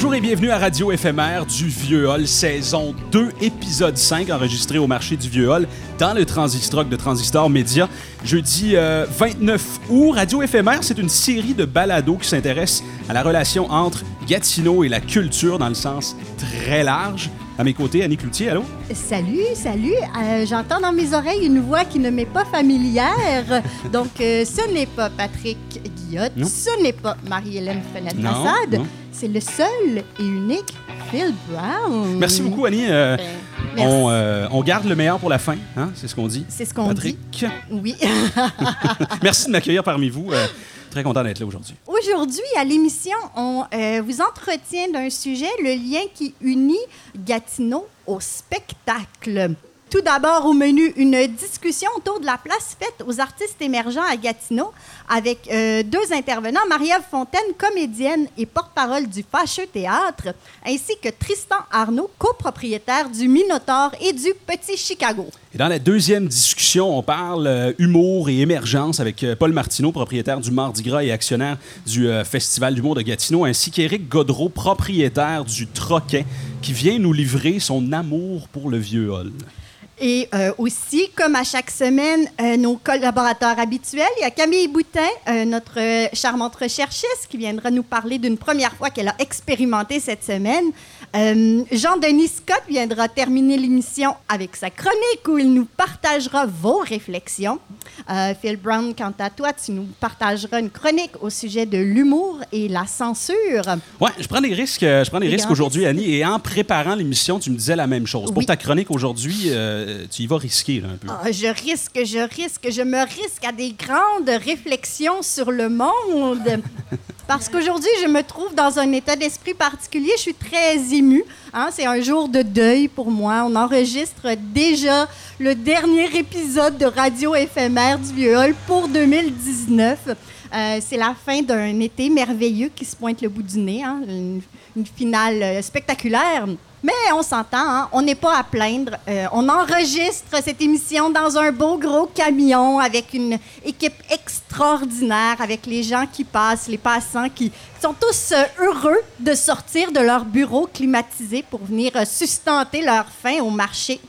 Bonjour et bienvenue à Radio éphémère du Vieux Hall, saison 2, épisode 5, enregistré au marché du Vieux Hall dans le Transistroc de Transistor Média. Jeudi euh, 29 août, Radio éphémère, c'est une série de balados qui s'intéresse à la relation entre Gatineau et la culture dans le sens très large. À mes côtés, Annie Cloutier, allô? Salut, salut. Euh, J'entends dans mes oreilles une voix qui ne m'est pas familière. Donc, euh, ce n'est pas Patrick Guillotte, Non. ce n'est pas Marie-Hélène non. C'est le seul et unique Phil Brown. Merci beaucoup, Annie. Euh, Ben, merci. on, euh, on garde le meilleur pour la fin, hein? c'est ce qu'on dit. C'est ce qu'on dit. Patrick, Oui. merci de m'accueillir parmi vous. Euh, très content d'être là aujourd'hui. Aujourd'hui, à l'émission, on vous entretient d'un sujet, le lien qui unit Gatineau au spectacle. Tout d'abord, au menu, une discussion autour de la place faite aux artistes émergents à Gatineau avec euh, deux intervenants, Marie-Ève Fontaine, comédienne et porte-parole du Fâcheux Théâtre, ainsi que Tristan Arnaud, copropriétaire du Minotaure et du Petit Chicago. Et dans la deuxième discussion, on parle euh, humour et émergence avec euh, Paul Martineau, propriétaire du Mardi Gras et actionnaire du Festival d'humour de Gatineau, ainsi qu'Éric Godreau, propriétaire du Troquet, qui vient nous livrer son amour pour le vieux hall. Et euh, aussi, comme à chaque semaine, euh, nos collaborateurs habituels, il y a Camille Boutin, euh, notre charmante recherchiste, qui viendra nous parler d'une première fois qu'elle a expérimenté cette semaine. Jean-Denis Scott viendra terminer l'émission avec sa chronique où il nous partagera vos réflexions. Phil Brown, quant à toi, tu nous partageras une chronique au sujet de l'humour et la censure. Ouais, je prends des risques, je prends des Des risques aujourd'hui, Annie, et en préparant l'émission, tu me disais la même chose. Pour Oui. ta chronique aujourd'hui, euh, tu y vas risquer là, un peu. Ah, je risque, je risque, je me risque à des grandes réflexions sur le monde. Parce qu'aujourd'hui, je me trouve dans un état d'esprit particulier. Je suis très émue. hein. C'est un jour de deuil pour moi. On enregistre déjà le dernier épisode de Radio éphémère du Vieux Hall pour 2019. Euh, c'est la fin d'un été merveilleux qui se pointe le bout du nez. hein. Une, une finale euh, spectaculaire. Mais on s'entend, hein, on n'est pas à plaindre. Euh, on enregistre cette émission dans un beau gros camion avec une équipe extraordinaire, avec les gens qui passent, les passants qui sont tous euh, heureux de sortir de leur bureau climatisé pour venir euh, sustenter leur faim au marché,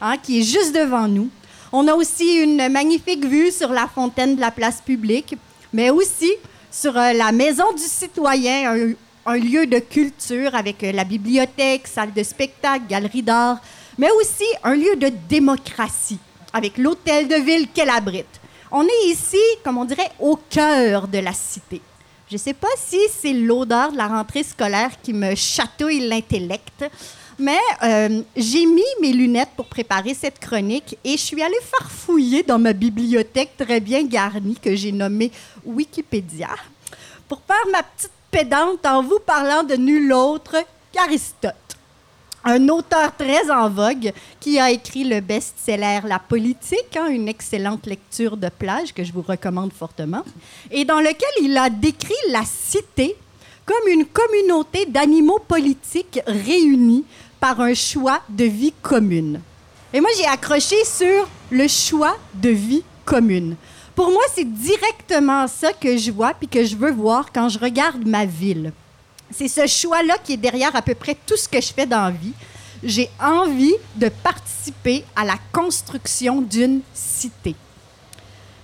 hein, qui est juste devant nous. On a aussi une magnifique vue sur la fontaine de la place publique, mais aussi sur la maison du citoyen, un lieu de culture avec euh, la bibliothèque, salle de spectacle, galerie d'art, mais aussi un lieu de démocratie avec l'hôtel de ville qu'elle abrite. On est ici, comme on dirait, au cœur de la cité. Je ne sais pas si c'est l'odeur de la rentrée scolaire qui me chatouille l'intellect, mais euh, j'ai mis mes lunettes pour préparer cette chronique et je suis allée farfouiller dans ma bibliothèque très bien garnie que j'ai nommée Wikipédia pour faire ma petite en vous parlant de nul autre qu'Aristote. Un auteur très en vogue qui a écrit le best-seller La politique, hein, une excellente lecture de plage que je vous recommande fortement, et dans lequel il a décrit la cité comme une communauté d'animaux politiques réunis par un choix de vie commune. Et moi, j'ai accroché sur le choix de vie commune. Pour moi, c'est directement ça que je vois puis que je veux voir quand je regarde ma ville. C'est ce choix-là qui est derrière à peu près tout ce que je fais dans la vie. J'ai envie de participer à la construction d'une cité.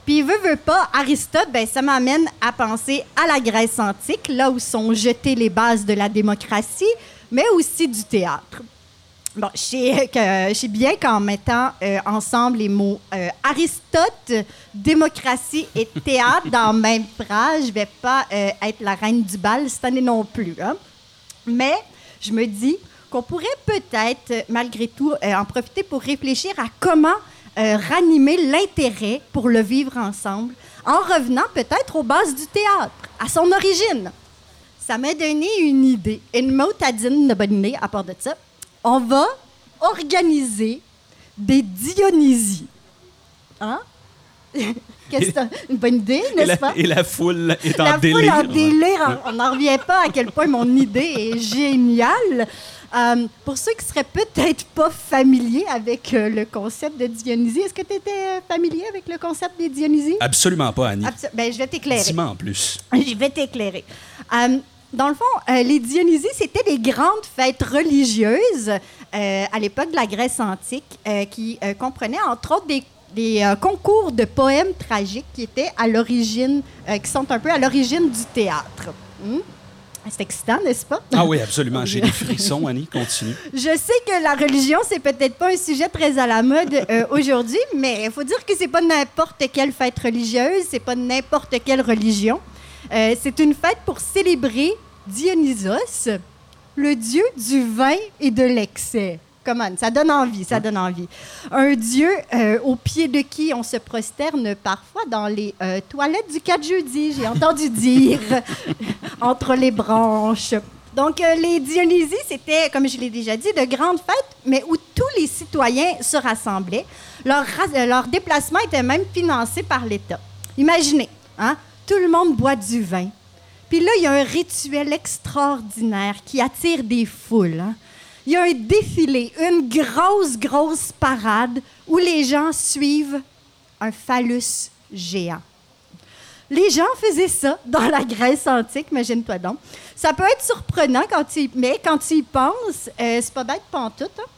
Puis, veut, veut pas, Aristote, ben, ça m'amène à penser à la Grèce antique, là où sont jetées les bases de la démocratie, mais aussi du théâtre. Bon, je sais, que, je sais bien qu'en mettant euh, ensemble les mots euh, Aristote, démocratie et théâtre dans même phrase, je vais pas euh, être la reine du bal cette année non plus. hein. Mais je me dis qu'on pourrait peut-être, euh, malgré tout, euh, en profiter pour réfléchir à comment euh, ranimer l'intérêt pour le vivre ensemble, en revenant peut-être aux bases du théâtre, à son origine. Ça m'a donné une idée, une motadine de bonne idée à part de ça. On va organiser des Dionysies. Hein? Qu'est-ce que c'est une bonne idée, n'est-ce la, pas? et la foule est en La foule délire. en délire. On n'en revient pas à quel point mon idée est géniale. Euh, pour ceux qui seraient peut-être pas familiers avec euh, le concept de Dionysie, est-ce que tu étais familier avec le concept des Dionysies? Absolument pas, Annie. Abso- ben, je vais t'éclairer. En plus. Je vais t'éclairer. Euh, dans le fond, euh, les Dionysies, c'était des grandes fêtes religieuses euh, à l'époque de la Grèce antique euh, qui comprenaient entre autres des, des, concours de poèmes tragiques qui étaient à l'origine, qui sont un peu à l'origine du théâtre. Hmm? C'est excitant, n'est-ce pas? Ah oui, absolument. J'ai des frissons, Annie. Continue. Je sais que la religion, c'est peut-être pas un sujet très à la mode euh, aujourd'hui, mais il faut dire que c'est pas n'importe quelle fête religieuse, c'est pas n'importe quelle religion. Euh, c'est une fête pour célébrer Dionysos, le dieu du vin et de l'excès. Comment? Ça donne envie, ça donne envie. Un dieu euh, au pied de qui on se prosterne parfois dans les euh, toilettes du 4 jeudi, j'ai entendu dire, entre les branches. Donc, euh, les Dionysies, c'était, comme je l'ai déjà dit, de grandes fêtes, mais où tous les citoyens se rassemblaient. Leur, leur déplacement était même financé par l'État. Imaginez, hein? Tout le monde boit du vin. Puis là, il y a un rituel extraordinaire qui attire des foules. hein. Il y a un défilé, une grosse, grosse parade où les gens suivent un phallus géant. Les gens faisaient ça dans la Grèce antique, imagine-toi donc. Ça peut être surprenant quand mais quand tu y penses, euh, c'est pas bête pantoute. Hein?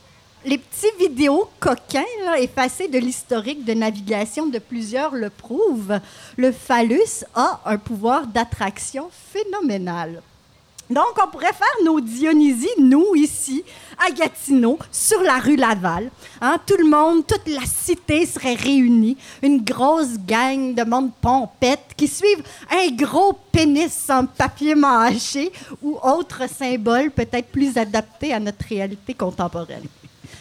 Les petits vidéos coquins là, effacés de l'historique de navigation de plusieurs le prouvent. Le phallus a un pouvoir d'attraction phénoménal. Donc, on pourrait faire nos Dionysies, nous, ici, à Gatineau, sur la rue Laval. Hein, Tout le monde, toute la cité serait réunie. Une grosse gang de monde pompette qui suivent un gros pénis en papier mâché ou autre symbole peut-être plus adapté à notre réalité contemporaine.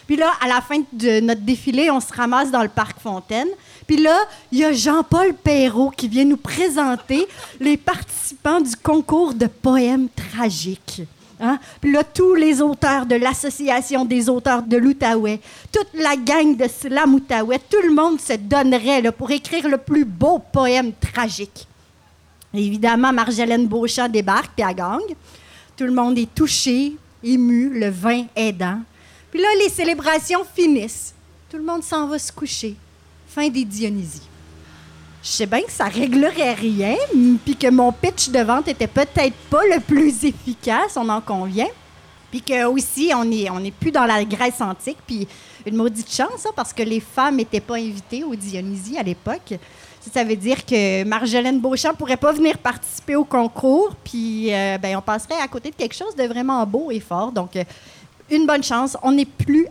Puis là, à la fin de notre défilé, on se ramasse dans le parc Fontaine. Puis là, il y a Jean-Paul Perrault qui vient nous présenter les participants du concours de poèmes tragiques. Hein? Puis là, tous les auteurs de l'Association des auteurs de l'Outaouais, toute la gang de Slam Outaouais, tout le monde se donnerait pour écrire le plus beau poème tragique. Évidemment, Marjolaine Beauchamp débarque, puis à gang. Tout le monde est touché, ému, le vin aidant. Puis là, les célébrations finissent. Tout le monde s'en va se coucher. Fin des Dionysies. Je sais bien que ça réglerait rien, puis que mon pitch de vente était peut-être pas le plus efficace, on en convient. Puis que aussi, on n'est est plus dans la Grèce antique, puis une maudite chance, hein, parce que les femmes n'étaient pas invitées aux Dionysies à l'époque. Ça, ça veut dire que Marjolaine Beauchamp pourrait pas venir participer au concours, puis euh, ben, on passerait à côté de quelque chose de vraiment beau et fort. Donc, euh, une bonne chance, on n'est plus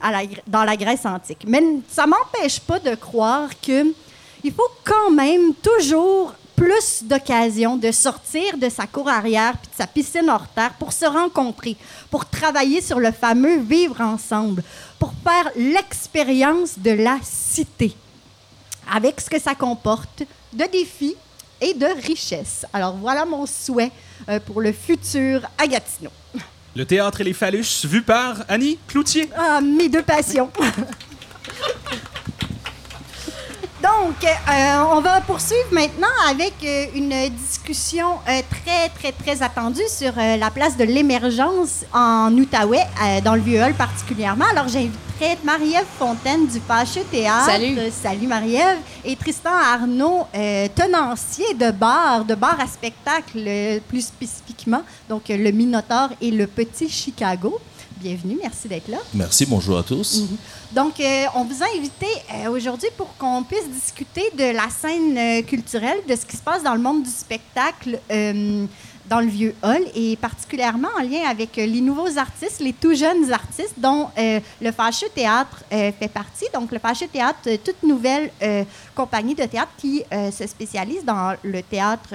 dans la Grèce antique. Mais ça m'empêche pas de croire que il faut quand même toujours plus d'occasions de sortir de sa cour arrière puis de sa piscine hors terre pour se rencontrer, pour travailler sur le fameux vivre ensemble, pour faire l'expérience de la cité avec ce que ça comporte de défis et de richesses. Alors voilà mon souhait euh, pour le futur à Gatineau. Le théâtre et les phallus, vu par Annie Cloutier. Ah, mes deux passions. Donc, euh, on va poursuivre maintenant avec euh, une discussion euh, très, très, très attendue sur la place de l'émergence en Outaouais, dans le Vieux-Hall particulièrement. Alors, j'inviterai Marie-Ève Fontaine du Fâcheux Théâtre. Salut. Salut Marie-Ève. Et Tristan Arnaud, tenancier de bar, de bar à spectacle plus spécifiquement, donc le Minotaure et le Petit Chicago. Bienvenue, merci d'être là. Merci, bonjour à tous. Donc, euh, on vous a invité euh, aujourd'hui pour qu'on puisse discuter de la scène euh, culturelle, de ce qui se passe dans le monde du spectacle dans le vieux hall et particulièrement en lien avec euh, les nouveaux artistes, les tout jeunes artistes dont euh, le Fâcheux Théâtre euh, fait partie. Donc, le Fâcheux Théâtre, toute nouvelle euh, compagnie de théâtre qui se spécialise dans le théâtre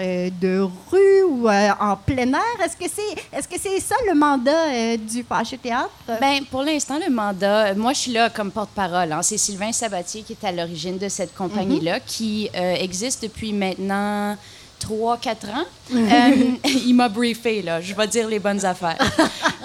de rue ou en plein air. Est-ce que c'est est-ce que c'est ça le mandat du Fâcheux Théâtre? Ben, pour l'instant, le mandat, moi, je suis là comme porte-parole. hein. C'est Sylvain Sabatier qui est à l'origine de cette compagnie-là, qui euh, existe depuis maintenant 3-4 ans. Euh, il m'a briefé, là. Je vais dire les bonnes affaires.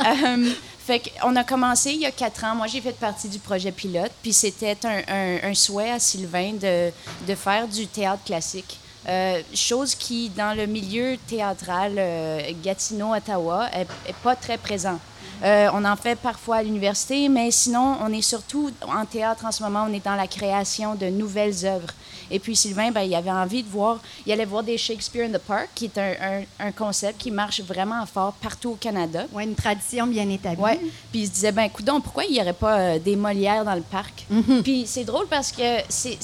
Euh, fait qu'on a commencé il y a quatre ans. Moi, j'ai fait partie du projet pilote. Puis c'était un, un- un souhait à Sylvain de, de faire du théâtre classique. Euh, chose qui, dans le milieu théâtral euh, Gatineau-Ottawa, est, est pas très présent. Euh, on en fait parfois à l'université, mais sinon, on est surtout en théâtre en ce moment, on est dans la création de nouvelles œuvres. Et puis Sylvain, ben, il avait envie de voir, il allait voir des Shakespeare in the Park, qui est un, un, concept qui marche vraiment fort partout au Canada. Oui, une tradition bien établie. Ouais. Puis il se disait, ben écoute, pourquoi il n'y aurait pas euh, des Molières dans le parc? Mhm. Puis c'est drôle parce que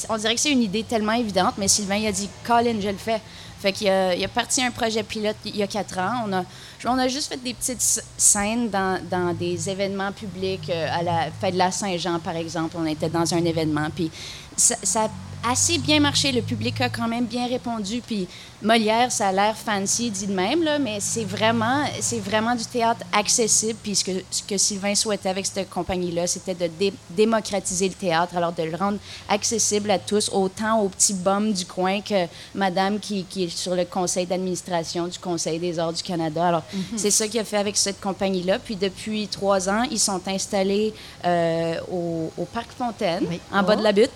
on dirait que c'est une idée tellement évidente, mais Sylvain, il a dit, Colin, je le fais. Fait qu'il a, il a parti un projet pilote il y a quatre ans. On a, on a juste fait des petites scènes dans, des événements publics. Euh, à la fête de la Saint-Jean, par exemple, on était dans un événement. Puis ça, assez bien marché. Le public a quand même bien répondu. Puis Molière, ça a l'air fancy dit de même, là, mais c'est vraiment, c'est vraiment du théâtre accessible. Puis ce que, ce que Sylvain souhaitait avec cette compagnie-là, c'était de démocratiser le théâtre, alors de le rendre accessible à tous, autant aux petits bums du coin que Madame qui, qui est sur le conseil d'administration du Conseil des arts du Canada. Alors, mhm. c'est ça qu'il a fait avec cette compagnie-là. Puis depuis trois ans, ils sont installés euh, au, au, Parc Fontaine, en bas de la butte.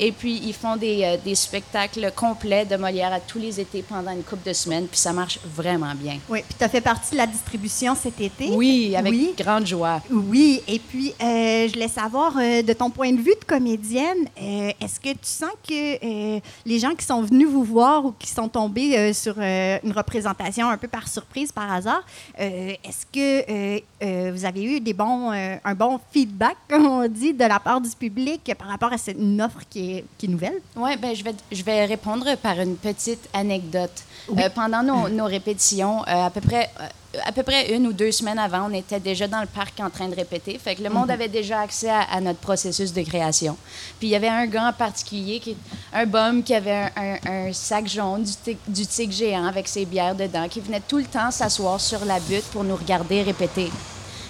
Et puis, ils font des, euh, des spectacles complets de Molière à tous les étés pendant une couple de semaines, puis ça marche vraiment bien. Oui, puis tu as fait partie de la distribution cet été? Oui, avec grande joie. Oui, et puis euh, je voulais savoir, euh, de ton point de vue de comédienne, euh, est-ce que tu sens que les gens qui sont venus vous voir ou qui sont tombés sur une représentation un peu par surprise, par hasard, est-ce que vous avez eu des bons, un bon feedback, comme on dit, de la part du public par rapport à cette offre qui est, qui est nouvelle? Oui, ben je vais, je vais répondre par une petite anecdote euh, pendant nos, répétitions, euh, à, peu près, euh, à peu près une ou deux semaines avant, on était déjà dans le parc en train de répéter. Fait que le monde mhm. avait déjà accès à, notre processus de création. Puis il y avait un gars en particulier, qui, un bum qui avait un, sac jaune du, du tigre géant avec ses bières dedans, qui venait tout le temps s'asseoir sur la butte pour nous regarder répéter.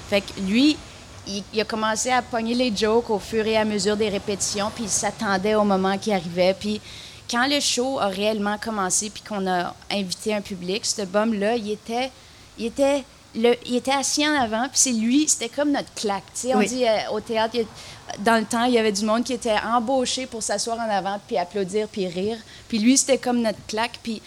Fait que lui, il, il, a commencé à pogner les jokes au fur et à mesure des répétitions, puis il s'attendait au moment qui arrivait. Puis quand le show a réellement commencé puis qu'on a invité un public, ce bum-là, il était, il était le, il était assis en avant, puis c'est lui, c'était comme notre claque. On dit euh, au théâtre, dans le temps, il y avait du monde qui était embauché pour s'asseoir en avant, puis applaudir, puis rire. Puis lui, c'était comme notre claque. Puis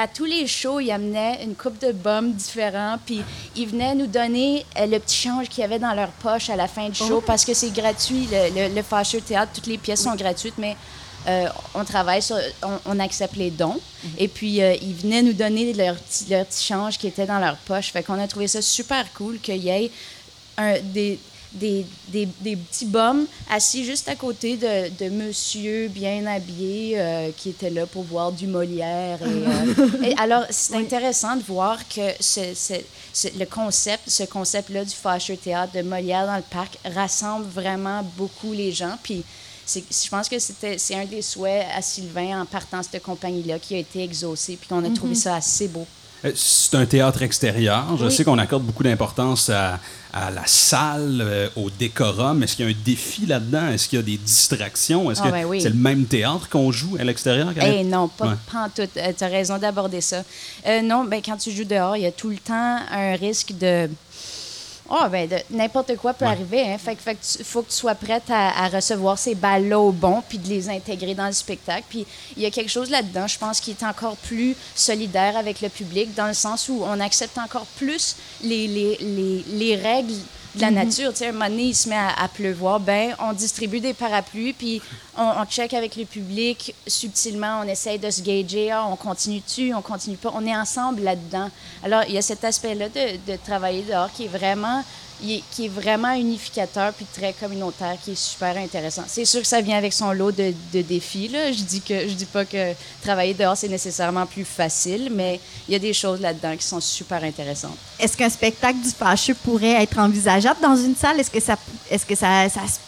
à tous les shows, il amenait une coupe de bums différents, puis il venait nous donner euh, le petit change qu'il y avait dans leur poche à la fin du show, oh. parce que c'est gratuit, le, le, le Fâcheux Théâtre, toutes les pièces sont gratuites, mais euh, on travaille sur, on, accepte les dons. Mhm. Et puis, euh, ils venaient nous donner leur petit, leur petit change qui était dans leur poche. Fait qu'on a trouvé ça super cool qu'il y ait un, des, des, des, petits bums assis juste à côté de, de monsieur bien habillé euh, qui était là pour voir du Molière. Et, alors, c'est intéressant de voir que le concept, ce concept-là du Fâcheux Théâtre de Molière dans le parc rassemble vraiment beaucoup les gens. Puis, je pense que c'était c'est un des souhaits à Sylvain en partant cette compagnie-là qui a été exaucé, puis qu'on a trouvé mhm. ça assez beau. Euh, c'est un théâtre extérieur. Je sais qu'on accorde beaucoup d'importance à, la salle, euh, au décorum. Est-ce qu'il y a un défi là-dedans? Est-ce qu'il y a des distractions? Est-ce ah, que ben c'est le même théâtre qu'on joue à l'extérieur? Eh non, pas, en tout. Euh, tu as raison d'aborder ça. non, ben, quand tu joues dehors, il y a tout le temps un risque de oh, ben, n'importe quoi peut arriver. Hein. Fait, fait faut que tu sois prête à, recevoir ces balles-là au bon, puis de les intégrer dans le spectacle. Puis il y a quelque chose là-dedans, je pense, qui est encore plus solidaire avec le public, dans le sens où on accepte encore plus les, les, les, les règles de la mhm. nature. Tu sais, un moment donné, il se met à, pleuvoir, ben on distribue des parapluies, puis on, check avec le public subtilement, on essaye de se gager, ah, on continue-tu, on continue pas, on est ensemble là-dedans. Alors, il y a cet aspect-là de, travailler dehors qui est vraiment qui est vraiment unificateur puis très communautaire, qui est super intéressant. C'est sûr que ça vient avec son lot de, défis. Je dis dis pas que travailler dehors c'est nécessairement plus facile, mais il y a des choses là-dedans qui sont super intéressantes. Est-ce qu'un spectacle du fâcheux pourrait être envisageable dans une salle? Est-ce que ça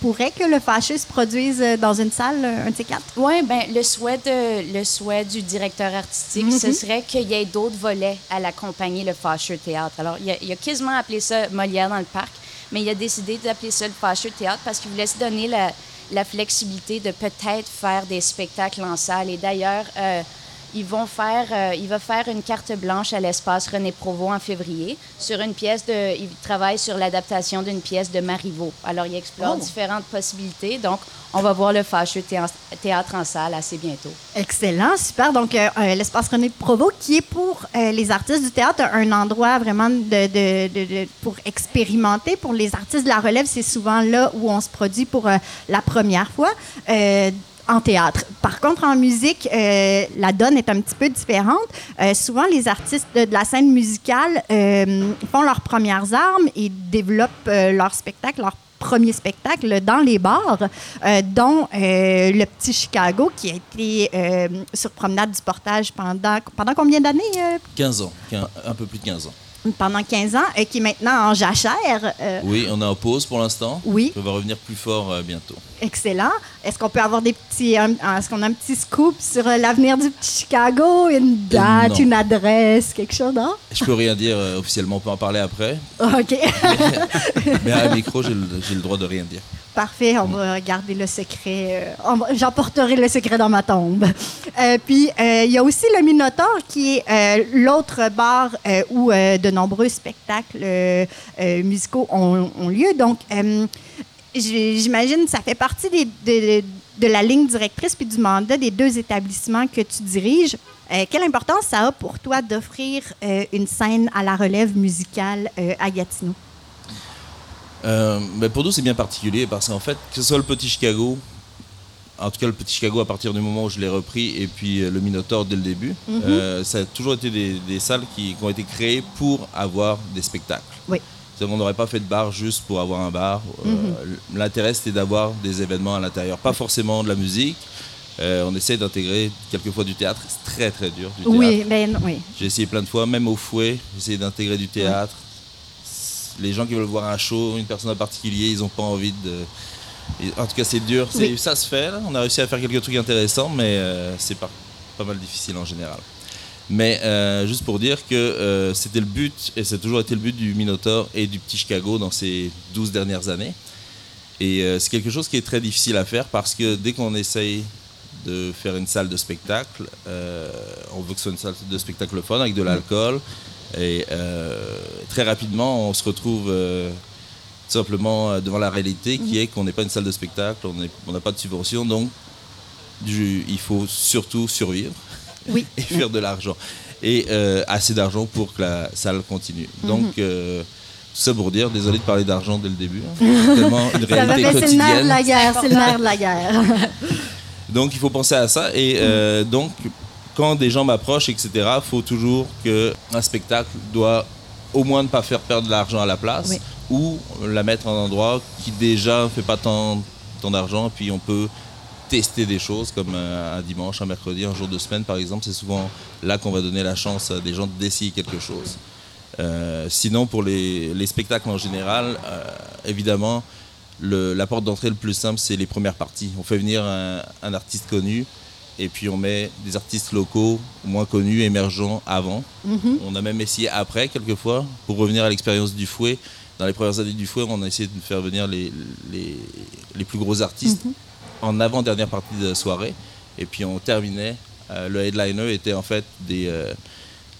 pourrait que le fâcheux se produise euh, dans une salle? Un de ces quatre? Oui, ben le souhait de, le souhait du directeur artistique, ce mm-hmm. serait qu'il y ait d'autres volets à la compagnie le fâcheux théâtre. Alors il a, il a quasiment appelé ça Molière dans le parc mais il a décidé d'appeler ça le Fâcheux Théâtre parce qu'il voulait se donner la, la flexibilité de peut-être faire des spectacles en salle. Et d'ailleurs, euh, ils vont faire, euh, il va faire une carte blanche à l'espace René Provost en février sur une pièce de, il travaille sur l'adaptation d'une pièce de Marivaux. Alors il explore oh. différentes possibilités. Donc on va voir le fâcheux théâtre en salle assez bientôt. Excellent, super. Donc, euh, euh, l'espace René Provost, qui est pour euh, les artistes du théâtre un endroit vraiment de, de, de, pour expérimenter. Pour les artistes de la relève, c'est souvent là où on se produit pour la première fois. En théâtre. Par contre, en musique, euh, la donne est un petit peu différente. Euh, souvent, les artistes de, la scène musicale euh, font leurs premières armes et développent leur spectacle, leur premier spectacle dans les bars, dont le Petit Chicago, qui a été sur Promenade du Portage pendant, pendant combien d'années? euh, 15 ans, un peu plus de 15 ans. Pendant 15 ans, euh, qui est maintenant en jachère. Euh, Oui, on est en pause pour l'instant. Oui. On va revenir plus fort euh, bientôt. Excellent. Est-ce qu'on peut avoir des petits, est-ce qu'on a un petit scoop sur euh, l'avenir du petit Chicago, une date, une adresse, quelque chose, non? Je peux rien dire officiellement, on peut en parler après. Ok, Mais à un micro, j'ai le, j'ai le droit de rien dire. Parfait. On va garder le secret. euh, J'emporterai le secret dans ma tombe. Euh, puis euh, il y a aussi le Minotaure, qui est l'autre bar où de nombreux spectacles musicaux ont, lieu. Donc J'imagine ça fait partie de, de la ligne directrice puis du mandat des deux établissements que tu diriges. Quelle importance ça a pour toi d'offrir une scène à la relève musicale à Gatineau? Euh, ben, pour nous, c'est bien particulier parce qu'en fait, que ce soit le Petit Chicago, en tout cas le Petit Chicago à partir du moment où je l'ai repris, et puis euh, le Minotaur dès le début, euh, ça a toujours été des, des salles qui, qui ont été créées pour avoir des spectacles. Oui. Qu'on n'aurait pas fait de bar juste pour avoir un bar. Euh, L'intérêt, c'était d'avoir des événements à l'intérieur, pas forcément de la musique. On essaie d'intégrer quelquefois du théâtre. C'est très très dur du. Oui, ben oui. J'ai essayé plein de fois, même au fouet, j'ai essayé d'intégrer du théâtre. Les gens qui veulent voir un show, une personne en particulier, ils n'ont pas envie de. En tout cas, c'est dur. Oui. Ça se fait, là. on a réussi à faire quelques trucs intéressants, mais euh, c'est pas, pas mal difficile en général. Mais euh, juste pour dire que euh, c'était le but, et c'est toujours été le but du Minotaur et du Petit Chicago dans ces 12 dernières années. Et euh, c'est quelque chose qui est très difficile à faire parce que dès qu'on essaye de faire une salle de spectacle, on veut que ce soit une salle de spectacle fun avec de l'alcool. Et euh, très rapidement, on se retrouve euh, tout simplement euh, devant la réalité qui est qu'on n'est pas une salle de spectacle, on n'a pas de subvention, donc du- il faut surtout survivre Oui. et faire de l'argent. Et euh, assez d'argent pour que la salle continue. Donc, euh, tout ça pour dire, désolé de parler d'argent dès le début. hein. C'est tellement une réalité c'est le nerf de la guerre, c'est le nerf de la guerre. Donc il faut penser à ça. Et euh, donc quand des gens m'approchent, etc., il faut toujours qu'un spectacle doit au moins ne pas faire perdre de l'argent à la place Oui. ou la mettre en endroit qui déjà ne fait pas tant, tant d'argent. Puis on peut tester des choses comme euh, un dimanche, un mercredi, un jour de semaine par exemple. C'est souvent là qu'on va donner la chance à des gens d'essayer quelque chose. Euh, sinon, pour les, les spectacles en général, euh, évidemment, le- la porte d'entrée le plus simple, c'est les premières parties. On fait venir un, un artiste connu et puis on met des artistes locaux moins connus, émergents avant. On a même essayé après, quelquefois, pour revenir à l'expérience du fouet. Dans les premières années du fouet, on a essayé de faire venir les, les, les plus gros artistes en avant-dernière partie de la soirée. Et puis on terminait. euh, le headliner était en fait des, euh,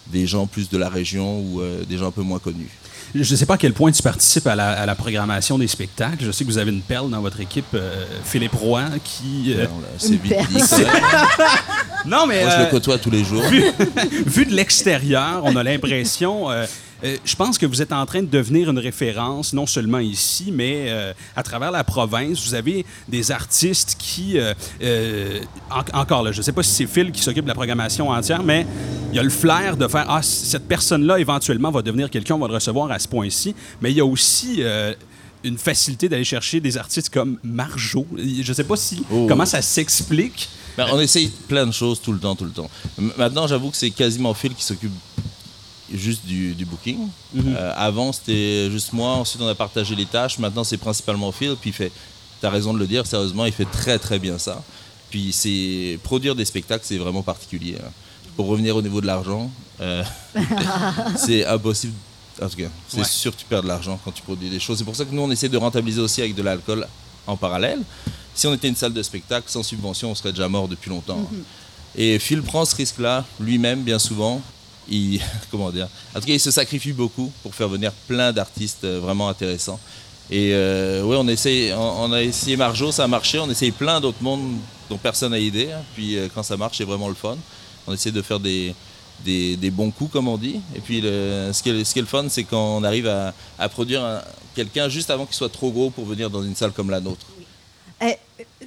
des gens plus de la région ou euh, des gens un peu moins connus. Je ne sais pas à quel point tu participes à la, à la programmation des spectacles. Je sais que vous avez une perle dans votre équipe, euh, Philippe Roy, qui... euh, C'est. Non, mais... Moi, je euh, le côtoie tous les jours. vu de l'extérieur, on a l'impression. Euh, je pense que vous êtes en train de devenir une référence, non seulement ici, mais euh, à travers la province. Vous avez des artistes qui, euh, euh, en- encore là, je ne sais pas si c'est Phil qui s'occupe de la programmation entière, mais il y a le flair de faire ah cette personne-là éventuellement va devenir quelqu'un, on va le recevoir à ce point-ci. Mais il y a aussi euh, une facilité d'aller chercher des artistes comme Marjo. Je ne sais pas si Oh. comment ça s'explique. Ben, on essaye plein de choses tout le temps, tout le temps. M- Maintenant, j'avoue que c'est quasiment Phil qui s'occupe juste du, du booking. Euh, avant, c'était juste moi. Ensuite, on a partagé les tâches. Maintenant, c'est principalement Phil. Puis il fait, tu as raison de le dire, sérieusement, il fait très, très bien ça. Puis c'est produire des spectacles, c'est vraiment particulier. hein. Pour revenir au niveau de l'argent, euh, c'est impossible. En tout cas, c'est Ouais. sûr que tu perds de l'argent quand tu produis des choses. C'est pour ça que nous, on essaie de rentabiliser aussi avec de l'alcool en parallèle. Si on était une salle de spectacle sans subvention, on serait déjà mort depuis longtemps. Et Phil prend ce risque-là lui-même, bien souvent. Il, comment dire En tout cas, il se sacrifie beaucoup pour faire venir plein d'artistes euh, vraiment intéressants. Et euh, ouais, on, essaie, on, a essayé Marjo, ça a marché. On essaye plein d'autres mondes dont personne n'a idée. hein. Puis euh, quand ça marche, c'est vraiment le fun. On essaie de faire des, des, des bons coups, comme on dit. Et puis ce, qui est, ce qui est le fun, c'est quand on arrive à, à produire un- quelqu'un juste avant qu'il soit trop gros pour venir dans une salle comme la nôtre. Euh,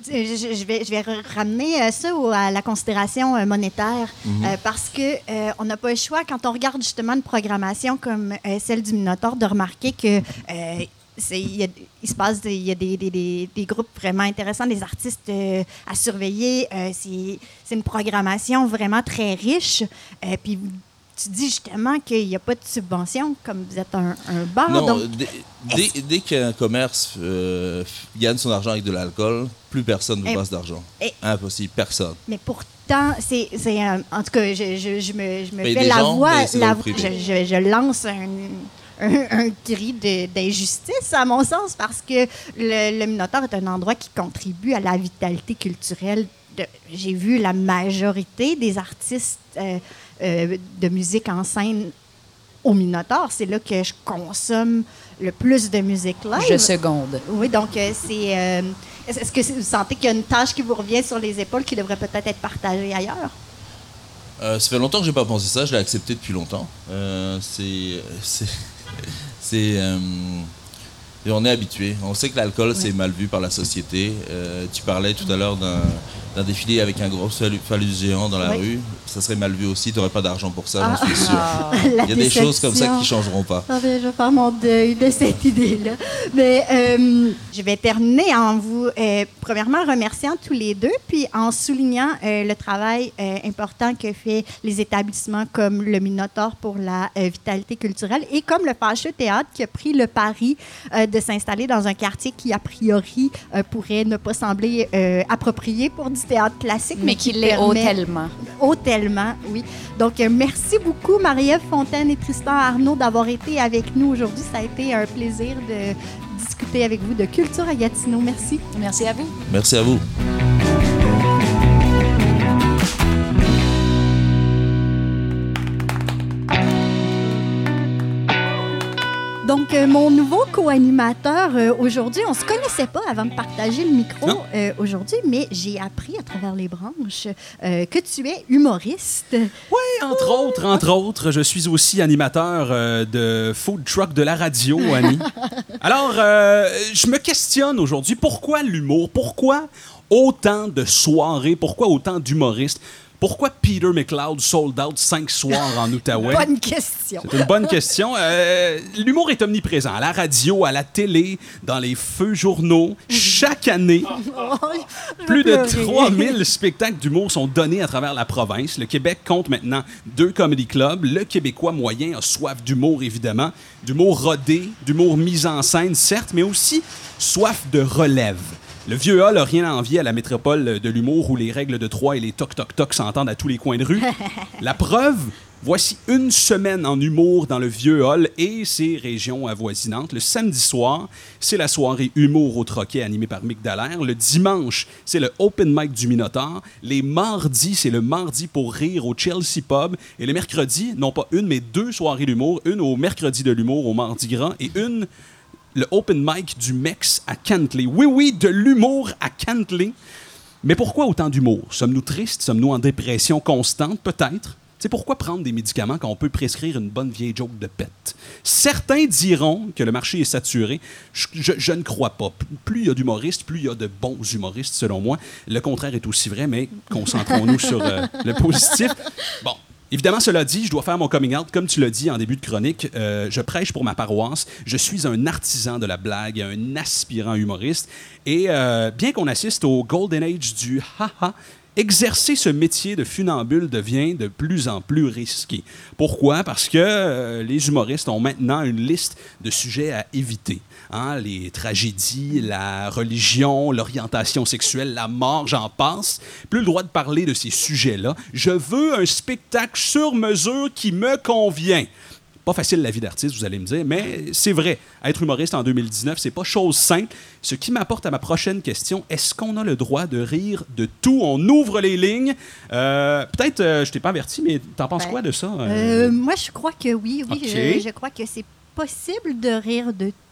je, je vais, je vais re- ramener euh, ça à la considération euh, monétaire euh, parce que euh, on n'a pas le choix quand on regarde justement une programmation comme euh, celle du Minotaur de remarquer que euh, il, y a- il se passe il y a des, des- des- des groupes vraiment intéressants, des artistes euh, à surveiller. Euh, c'est c'est une programmation vraiment très riche. Euh, puis tu dis justement qu'il n'y a pas de subvention, comme vous êtes un, un bar. Non, donc- dès, dès- qu'un commerce euh, gagne son argent avec de l'alcool, plus personne ne Et- passe d'argent. et- Impossible, personne. Mais pourtant, c'est, euh, en tout cas, je, je, je me, je me fais la gens, voix, la- privé. je, lance un, un, un cri d'injustice, à mon sens, parce que le, le Minotaure est un endroit qui contribue à la vitalité culturelle. J'ai vu la majorité des artistes euh, euh, de musique en scène au Minotaure. C'est là que je consomme le plus de musique live. Je seconde. Oui, donc euh, c'est. euh, est-ce que vous sentez qu'il y a une tâche qui vous revient sur les épaules qui devrait peut-être être partagée ailleurs? Euh, ça fait longtemps que j'ai pas pensé ça, je l'ai accepté depuis longtemps. Euh, c'est. C'est. euh, on est habitué. On sait que l'alcool, c'est mal vu par la société. Euh, tu parlais tout à l'heure d'un, d'un défilé avec un gros phallu- phallus géant dans la rue. Ça serait mal vu aussi, tu n'aurais pas d'argent pour ça, Ah. j'en suis sûr. La Il y a des choses comme ça qui changeront pas. Ah je vais faire mon deuil de cette idée-là. Mais euh, je vais terminer en vous, euh, premièrement, remerciant tous les deux, puis en soulignant euh, le travail important que fait les établissements comme le Minotaure pour la vitalité culturelle et comme le Fâcheux Théâtre qui a pris le pari de s'installer dans un quartier qui, a priori, pourrait ne pas sembler approprié pour théâtre classique, Mais qu'il l'est hôtellement. Hôtellement, oui. Donc, euh, merci beaucoup, Marie-Ève Fontaine et Tristan Arnaud, d'avoir été avec nous aujourd'hui. Ça a été un plaisir de discuter avec vous de culture à Gatineau. Merci. Merci à vous. Merci à vous. Donc, euh, mon nouveau co-animateur euh, aujourd'hui, on se connaissait pas avant de partager le micro euh, aujourd'hui, mais j'ai appris à travers les branches que tu es humoriste. Oui, entre autres, entre autres, je suis aussi animateur de food truck de la radio, Annie. Alors, je me questionne aujourd'hui, pourquoi l'humour? Pourquoi autant de soirées? Pourquoi autant d'humoristes? Pourquoi Peter McLeod sold out cinq soirs en Outaouais? Bonne question. C'est une bonne question. Euh, L'humour est omniprésent à la radio, à la télé, dans les feux journaux. Chaque année, Oh, plus de pleurer. 3000 spectacles d'humour sont donnés à travers la province. Le Québec compte maintenant deux comedy clubs. Le Québécois moyen a soif d'humour, évidemment. D'humour rodé, d'humour mis en scène, certes, mais aussi soif de relève. Le vieux hall n'a rien à envier à la métropole de l'humour où les règles de Troyes et les toc-toc-toc s'entendent à tous les coins de rue. La preuve, voici une semaine en humour dans le vieux hall et ses régions avoisinantes. Le samedi soir, c'est la soirée humour au troquet animée par Mick Dallaire. Le dimanche, c'est le open mic du Minotaur. Les mardis, c'est le mardi pour rire au Chelsea Pub. Et les mercredis, non pas une, mais deux soirées d'humour. Une au mercredi de l'humour au Mardi Gras et une le open mic du Mex à Cantley. Oui, oui, de l'humour à Cantley. Mais pourquoi autant d'humour? Sommes-nous tristes? Sommes-nous en dépression constante? Peut-être. C'est pourquoi prendre des médicaments quand on peut prescrire une bonne vieille joke de pète? Certains diront que le marché est saturé. Je, ne crois pas. Plus il y a d'humoristes, plus il y a de bons humoristes, selon moi. Le contraire est aussi vrai, mais concentrons-nous sur euh, le positif. Bon. Évidemment, cela dit, je dois faire mon coming out. Comme tu l'as dit en début de chronique, euh, je prêche pour ma paroisse. Je suis un artisan de la blague, un aspirant humoriste. Et euh, bien qu'on assiste au golden age du ha-ha, exercer ce métier de funambule devient de plus en plus risqué. Pourquoi? Parce que euh, les humoristes ont maintenant une liste de sujets à éviter. Hein, les tragédies, la religion, l'orientation sexuelle, la mort, j'en passe. Plus le droit de parler de ces sujets-là. Je veux un spectacle sur mesure qui me convient. Pas facile la vie d'artiste, vous allez me dire, mais c'est vrai. Être humoriste en 2019, c'est pas chose simple. Ce qui m'apporte à ma prochaine question est-ce qu'on a le droit de rire de tout? On ouvre les lignes. Euh, Peut-être, euh, je t'ai pas averti, mais t'en penses Ben, quoi de ça Euh, moi, je crois que oui. Oui, je, je crois que c'est possible de rire de tout.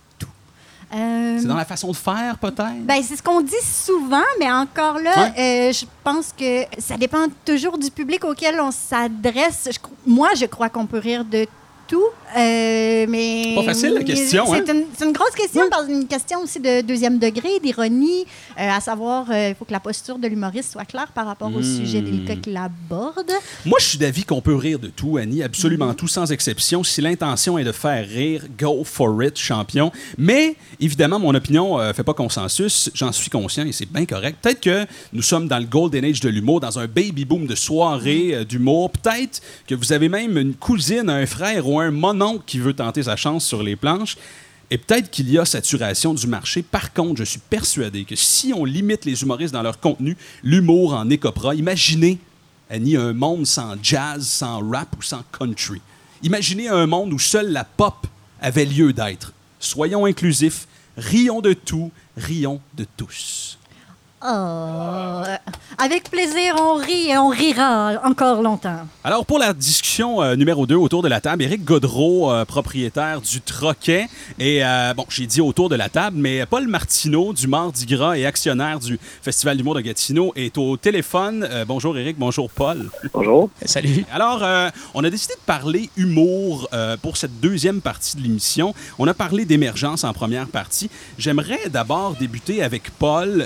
Euh, C'est dans la façon de faire, peut-être? Ben, c'est ce qu'on dit souvent, mais encore là, euh, je pense que ça dépend toujours du public auquel on s'adresse. Moi, je crois qu'on peut rire de tout. Euh, mais Pas facile, la question, C'est hein? une, une grosse question, parce une question aussi de deuxième degré, d'ironie, euh, à savoir, euh, il faut que la posture de l'humoriste soit claire par rapport au Hmm. sujet délicat qu'il aborde. Moi, je suis d'avis qu'on peut rire de tout, Annie, absolument Mhm. tout, sans exception. Si l'intention est de faire rire, go for it, champion. Mais, évidemment, mon opinion ne fait pas consensus. J'en suis conscient et c'est bien correct. Peut-être que nous sommes dans le golden age de l'humour, dans un baby boom de soirées Mhm. euh, d'humour. Peut-être que vous avez même une cousine, un frère ou un mononcle qui veut tenter sa chance sur les planches. Et peut-être qu'il y a saturation du marché. Par contre, je suis persuadé que si on limite les humoristes dans leur contenu, l'humour en écopera. Imaginez, Annie, un monde sans jazz, sans rap ou sans country. Imaginez un monde où seule la pop avait lieu d'être. Soyons inclusifs, rions de tout, rions de tous. Oh, avec plaisir, on rit et on rira encore longtemps. Alors, pour la discussion euh, numéro 2 autour de la table, Éric Godreau, euh, propriétaire du Troquet, et euh, bon, j'ai dit autour de la table, mais Paul Martineau du Mardi Gras et actionnaire du Festival d'humour de Gatineau est au téléphone. Euh, bonjour Éric, bonjour Paul. Bonjour. Salut. Alors, euh, on a décidé de parler humour euh, pour cette deuxième partie de l'émission. On a parlé d'émergence en première partie. J'aimerais d'abord débuter avec Paul.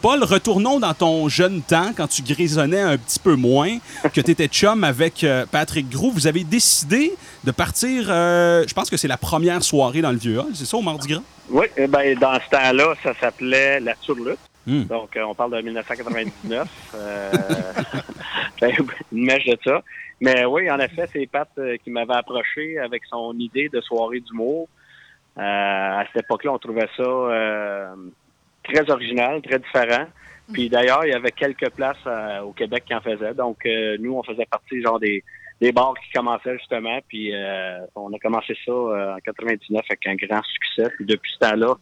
Paul, retournons dans ton jeune temps, quand tu grisonnais un petit peu moins, que tu étais chum avec euh, Patrick Gros. Vous avez décidé de partir, euh, je pense que c'est la première soirée dans le Vieux Hall, c'est ça, au Mardi Gras? Oui, eh ben, dans ce temps-là, ça s'appelait la Surlutte. Hmm. Donc, euh, on parle de 1999. euh, ben, une mèche de ça. Mais oui, en effet, c'est Pat qui m'avait approché avec son idée de soirée d'humour. Euh, à cette époque-là, on trouvait ça euh, très original, très différent. Puis d'ailleurs, il y avait quelques places euh, au Québec qui en faisaient. Donc, euh, nous, on faisait partie genre des, des bars qui commençaient justement. Puis euh, on a commencé ça euh, en 99 avec un grand succès. Puis depuis ce temps-là,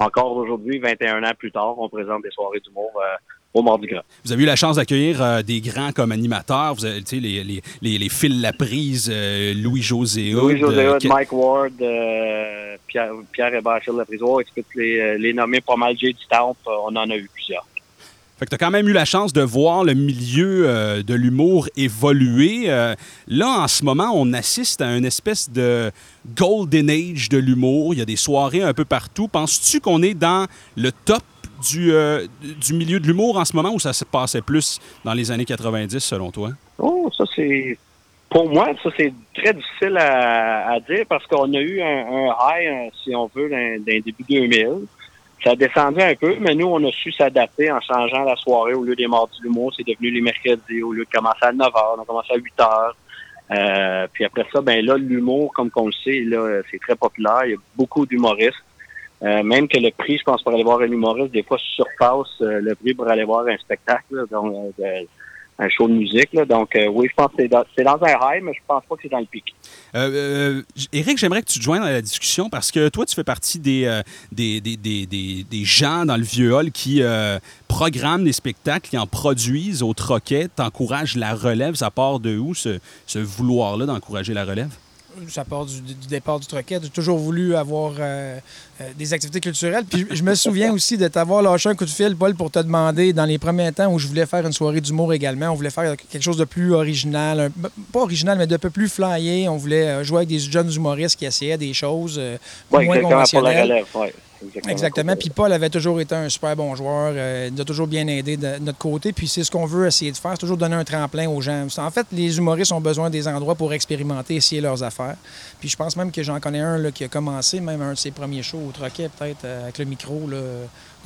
encore aujourd'hui, 21 ans plus tard, on présente des soirées d'humour euh, au Mardi Gras. Vous avez eu la chance d'accueillir euh, des grands comme animateurs. Vous avez, tu les, les, les, les Phil Laprise, euh, Louis-José. Louis-José euh, Hood, Mike Ward, euh, Pierre, Pierre Hébert, Phil Laprisoire, tu peux te les, les nommer pas mal. J. du Temple, euh, on en a eu plusieurs. Fait que tu as quand même eu la chance de voir le milieu euh, de l'humour évoluer. Euh, là, en ce moment, on assiste à une espèce de golden age de l'humour. Il y a des soirées un peu partout. Penses-tu qu'on est dans le top du, euh, du milieu de l'humour en ce moment ou ça se passait plus dans les années 90 selon toi? Oh, ça c'est. Pour moi, ça c'est très difficile à, dire parce qu'on a eu un, high, un- si on veut, d'un début 2000. Ça a descendu un peu, mais nous, on a su s'adapter en changeant la soirée. Au lieu des mardis du mois, c'est devenu les mercredis. Au lieu de commencer à 9 h, on a commencé à 8 h. Euh, puis après ça, ben là, l'humour, comme qu'on le sait, là, c'est très populaire. Il y a beaucoup d'humoristes. Euh, même que le prix, je pense, pour aller voir un humoriste, des fois, surpasse euh, le prix pour aller voir un spectacle, euh, un show de musique. Donc, oui, je pense que c'est dans, un high, mais je pense pas que c'est dans le pic. Éric, j'aimerais que tu te joignes à la discussion parce que toi, tu fais partie des, gens dans le vieux hall qui programment des spectacles, qui en produisent au troquet, t'encourages la relève. Ça part de où, ce vouloir-là d'encourager la relève? Ça part du, du départ du troquet. J'ai toujours voulu avoir euh, euh, des activités culturelles. Puis je me souviens aussi de t'avoir lâché un coup de fil, Paul, pour te demander dans les premiers temps où je voulais faire une soirée d'humour également. On voulait faire quelque chose de plus original, un- pas original, mais de peu plus flyé. On voulait euh, jouer avec des jeunes humoristes qui essayaient des choses euh, Oui, moins exactement, pour la conventionnelles. relève. Ouais, exactement. Puis Paul avait toujours été un super bon joueur. euh, il a toujours bien aidé de notre côté. Puis c'est ce qu'on veut essayer de faire, c'est toujours donner un tremplin aux gens. En fait, les humoristes ont besoin des endroits pour expérimenter, essayer leurs affaires. Puis je pense même que j'en connais un qui a commencé, même un de ses premiers shows au Troquet, peut-être, euh, avec le micro.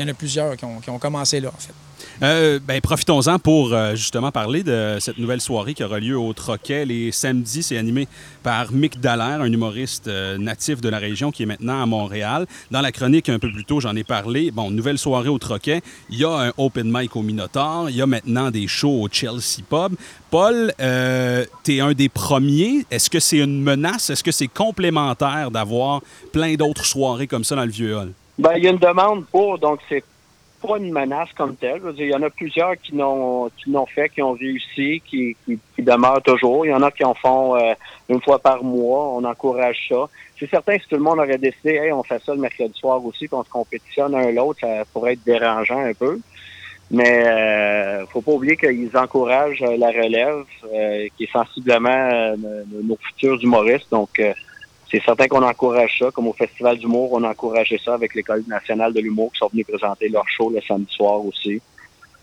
Il y en a plusieurs qui ont, commencé là, en fait. Euh, ben, profitons-en pour euh, justement parler de cette nouvelle soirée qui aura lieu au Troquet les samedis. C'est animé par Mick Dallaire, un humoriste euh, natif de la région qui est maintenant à Montréal. Dans la chronique un peu plus tôt, j'en ai parlé. Bon, nouvelle soirée au Troquet. Il y a un open mic au Minotaur. Il y a maintenant des shows au Chelsea Pub. Paul, tu es un des premiers. Est-ce que c'est une menace? Est-ce que c'est complémentaire d'avoir plein d'autres soirées comme ça dans le Vieux Hall? Ben, il y a une demande pour, donc c'est pas une menace comme telle. Je veux dire, il y en a plusieurs qui n'ont qui l'ont fait, qui ont réussi, qui, qui, qui demeurent toujours. Il y en a qui en font euh, une fois par mois. On encourage ça. C'est certain que si tout le monde aurait décidé, hey, on fait ça le mercredi soir aussi, qu'on se compétitionne un l'autre, ça pourrait être dérangeant un peu. Mais euh, faut pas oublier qu'ils encouragent euh, la relève, euh, qui est sensiblement euh, nos- futurs humoristes. Donc, euh, c'est certain qu'on encourage ça. Comme au Festival d'humour, on a encouragé ça avec l'École nationale de l'humour qui sont venus présenter leur show le samedi soir aussi.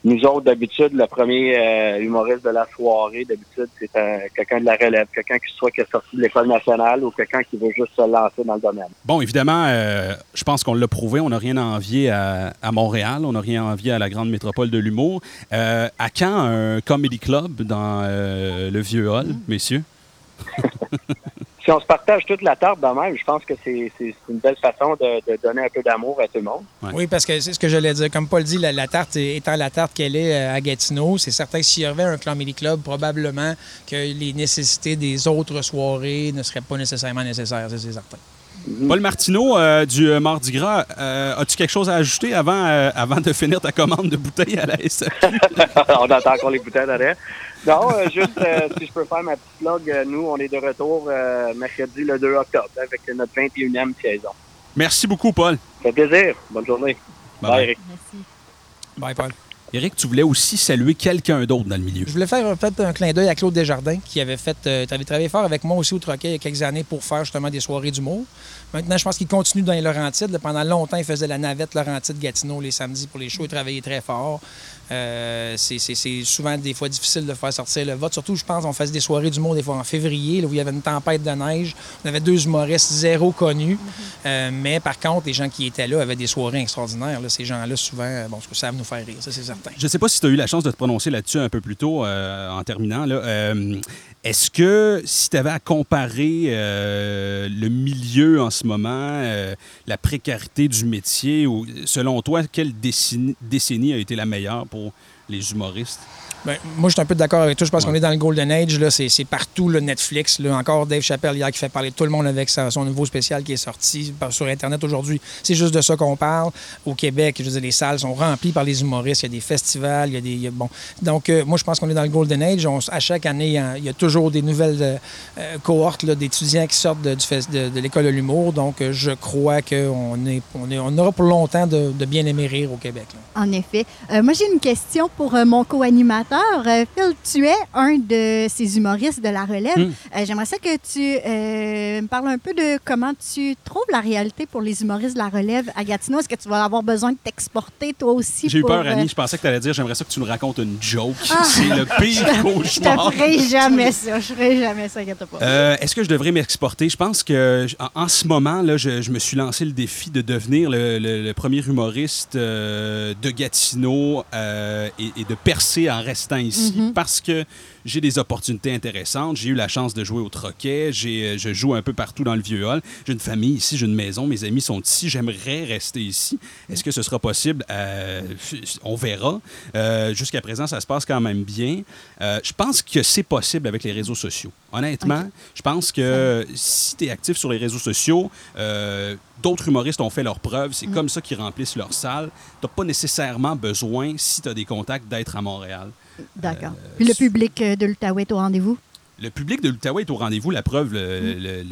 Nous autres, d'habitude, le premier euh, humoriste de la soirée, d'habitude, c'est un- quelqu'un de la relève, quelqu'un qui soit qui est sorti de l'École nationale ou quelqu'un qui veut juste se lancer dans le domaine. Bon, évidemment, euh, je pense qu'on l'a prouvé. On n'a rien à envier à, à Montréal. On n'a rien à envier à la grande métropole de l'humour. Euh, à quand un comedy club dans le vieux hall, messieurs? Si on se partage toute la tarte de même, je pense que c'est une belle façon de, de donner un peu d'amour à tout le monde. Ouais. Oui, parce que c'est ce que j'allais dire. Comme Paul dit, la, la tarte étant la tarte qu'elle est euh, à Gatineau, c'est certain que s'il y avait un Comedy Club, probablement que les nécessités des autres soirées ne seraient pas nécessairement nécessaires, ça, c'est certain. Paul Martineau euh, du euh, Mardi Gras, euh, as-tu quelque chose à ajouter avant, euh, avant de finir ta commande de bouteilles à la SAQ? on entend encore les bouteilles derrière. Non, euh, juste euh, si je peux faire ma petite plug, euh, nous, on est de retour euh, mercredi le 2 octobre avec notre 21e saison. Merci beaucoup, Paul. Ça fait plaisir. Bonne journée. Bye Bye, bye. Eric. Merci. Bye, Paul. Eric, tu voulais aussi saluer quelqu'un d'autre dans le milieu. Je voulais faire peut-être un clin d'œil à Claude Desjardins, qui avait fait, euh, avait travaillé fort avec moi aussi au Troquet il y a quelques années pour faire justement des soirées d'humour. Maintenant, je pense qu'il continue dans les Laurentides. Pendant longtemps, il faisait la navette Laurentide-Gatineau les samedis pour les shows. Il travaillait très fort. Euh, c'est- souvent des fois difficile de faire sortir le vote. Surtout, je pense, on faisait des soirées d'humour des fois en février, où il y avait une tempête de neige. On avait deux humoristes zéro connus. Euh, mais par contre, les gens qui étaient là avaient des soirées extraordinaires. là. Ces gens-là, souvent, bon, savent nous faire rire, ça c'est certain. Je ne sais pas si tu as eu la chance de te prononcer là-dessus un peu plus tôt euh, en terminant. Est-ce que si tu avais à comparer euh, le milieu en ce moment, euh, la précarité du métier, selon toi, quelle décennie a été la meilleure pour les humoristes? Ben, moi, je suis un peu d'accord avec toi. Je pense Ouais. qu'on est dans le Golden Age. Là. C'est, c'est partout le Netflix. Là. Encore Dave Chappelle hier qui fait parler de tout le monde avec sa- son nouveau spécial qui est sorti sur Internet aujourd'hui. C'est juste de ça qu'on parle. Au Québec, je veux dire, les salles sont remplies par les humoristes. Il y a des festivals. Il y a des. il y a- bon. Donc, euh, moi, je pense qu'on est dans le Golden Age. On à chaque année, il y a, il y a toujours des nouvelles euh, euh, cohortes là, d'étudiants qui sortent de, du fes- de- de l'école de l'humour. Donc, euh, je crois qu'on est, on est, on aura pour longtemps de, de bien aimer rire au Québec. là. En effet. Euh, moi, j'ai une question pour euh, mon co-animateur. Euh, Phil, tu es un de ces humoristes de la relève. Mm. Euh, J'aimerais ça que tu euh, me parles un peu de comment tu trouves la réalité pour les humoristes de la relève à Gatineau. Est-ce que tu vas avoir besoin de t'exporter toi aussi? J'ai eu peur, euh, Annie. Je pensais que tu allais dire j'aimerais ça que tu nous racontes une joke. Ah. C'est le pire Je cauchemar. te ferai jamais ça. Je ferai jamais ça, pas. Euh, Est-ce que je devrais m'exporter? Je pense que en, en ce moment, là, je, je me suis lancé le défi de devenir le, le- le premier humoriste euh, de Gatineau euh, et, et de percer en restant ici Mhm. parce que j'ai des opportunités intéressantes. J'ai eu la chance de jouer au Troquet. J'ai, euh, je joue un peu partout dans le Vieux-Hall. J'ai une famille ici, j'ai une maison. Mes amis sont ici. J'aimerais rester ici. Est-ce que ce sera possible? Euh, on verra. Euh, Jusqu'à présent, ça se passe quand même bien. Euh, je pense que c'est possible avec les réseaux sociaux. Honnêtement, je pense que si tu es actif sur les réseaux sociaux, euh, d'autres humoristes ont fait leurs preuves. C'est comme ça qu'ils remplissent leur salle. Tu n'as pas nécessairement besoin, si tu as des contacts, d'être à Montréal. D'accord. Puis le public euh, de l'Outaouais au rendez-vous? Le public de l'Outaouais est au rendez-vous. La preuve, le-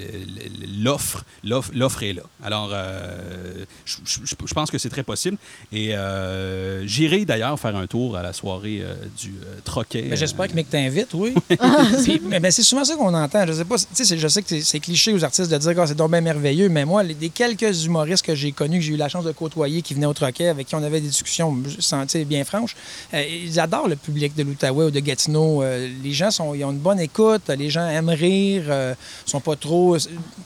l'offre, l'offre, l'offre est là. Alors, euh, je, je- je pense que c'est très possible. Et euh, j'irai d'ailleurs faire un tour à la soirée euh, du euh, Troquet. J'espère Euh, que Mick t'invite, oui. Puis, mais, mais c'est souvent ça qu'on entend. Je sais pas, tu sais, c'est- je sais que c'est- cliché aux artistes de dire que c'est donc bien merveilleux, mais moi, les, des quelques humoristes que j'ai connus, que j'ai eu la chance de côtoyer, qui venaient au Troquet, avec qui on avait des discussions sais, bien franches, euh, ils adorent le public de l'Outaouais ou de Gatineau. Euh, les gens sont, ils ont une bonne écoute, les gens aiment rire, euh, sont pas trop euh,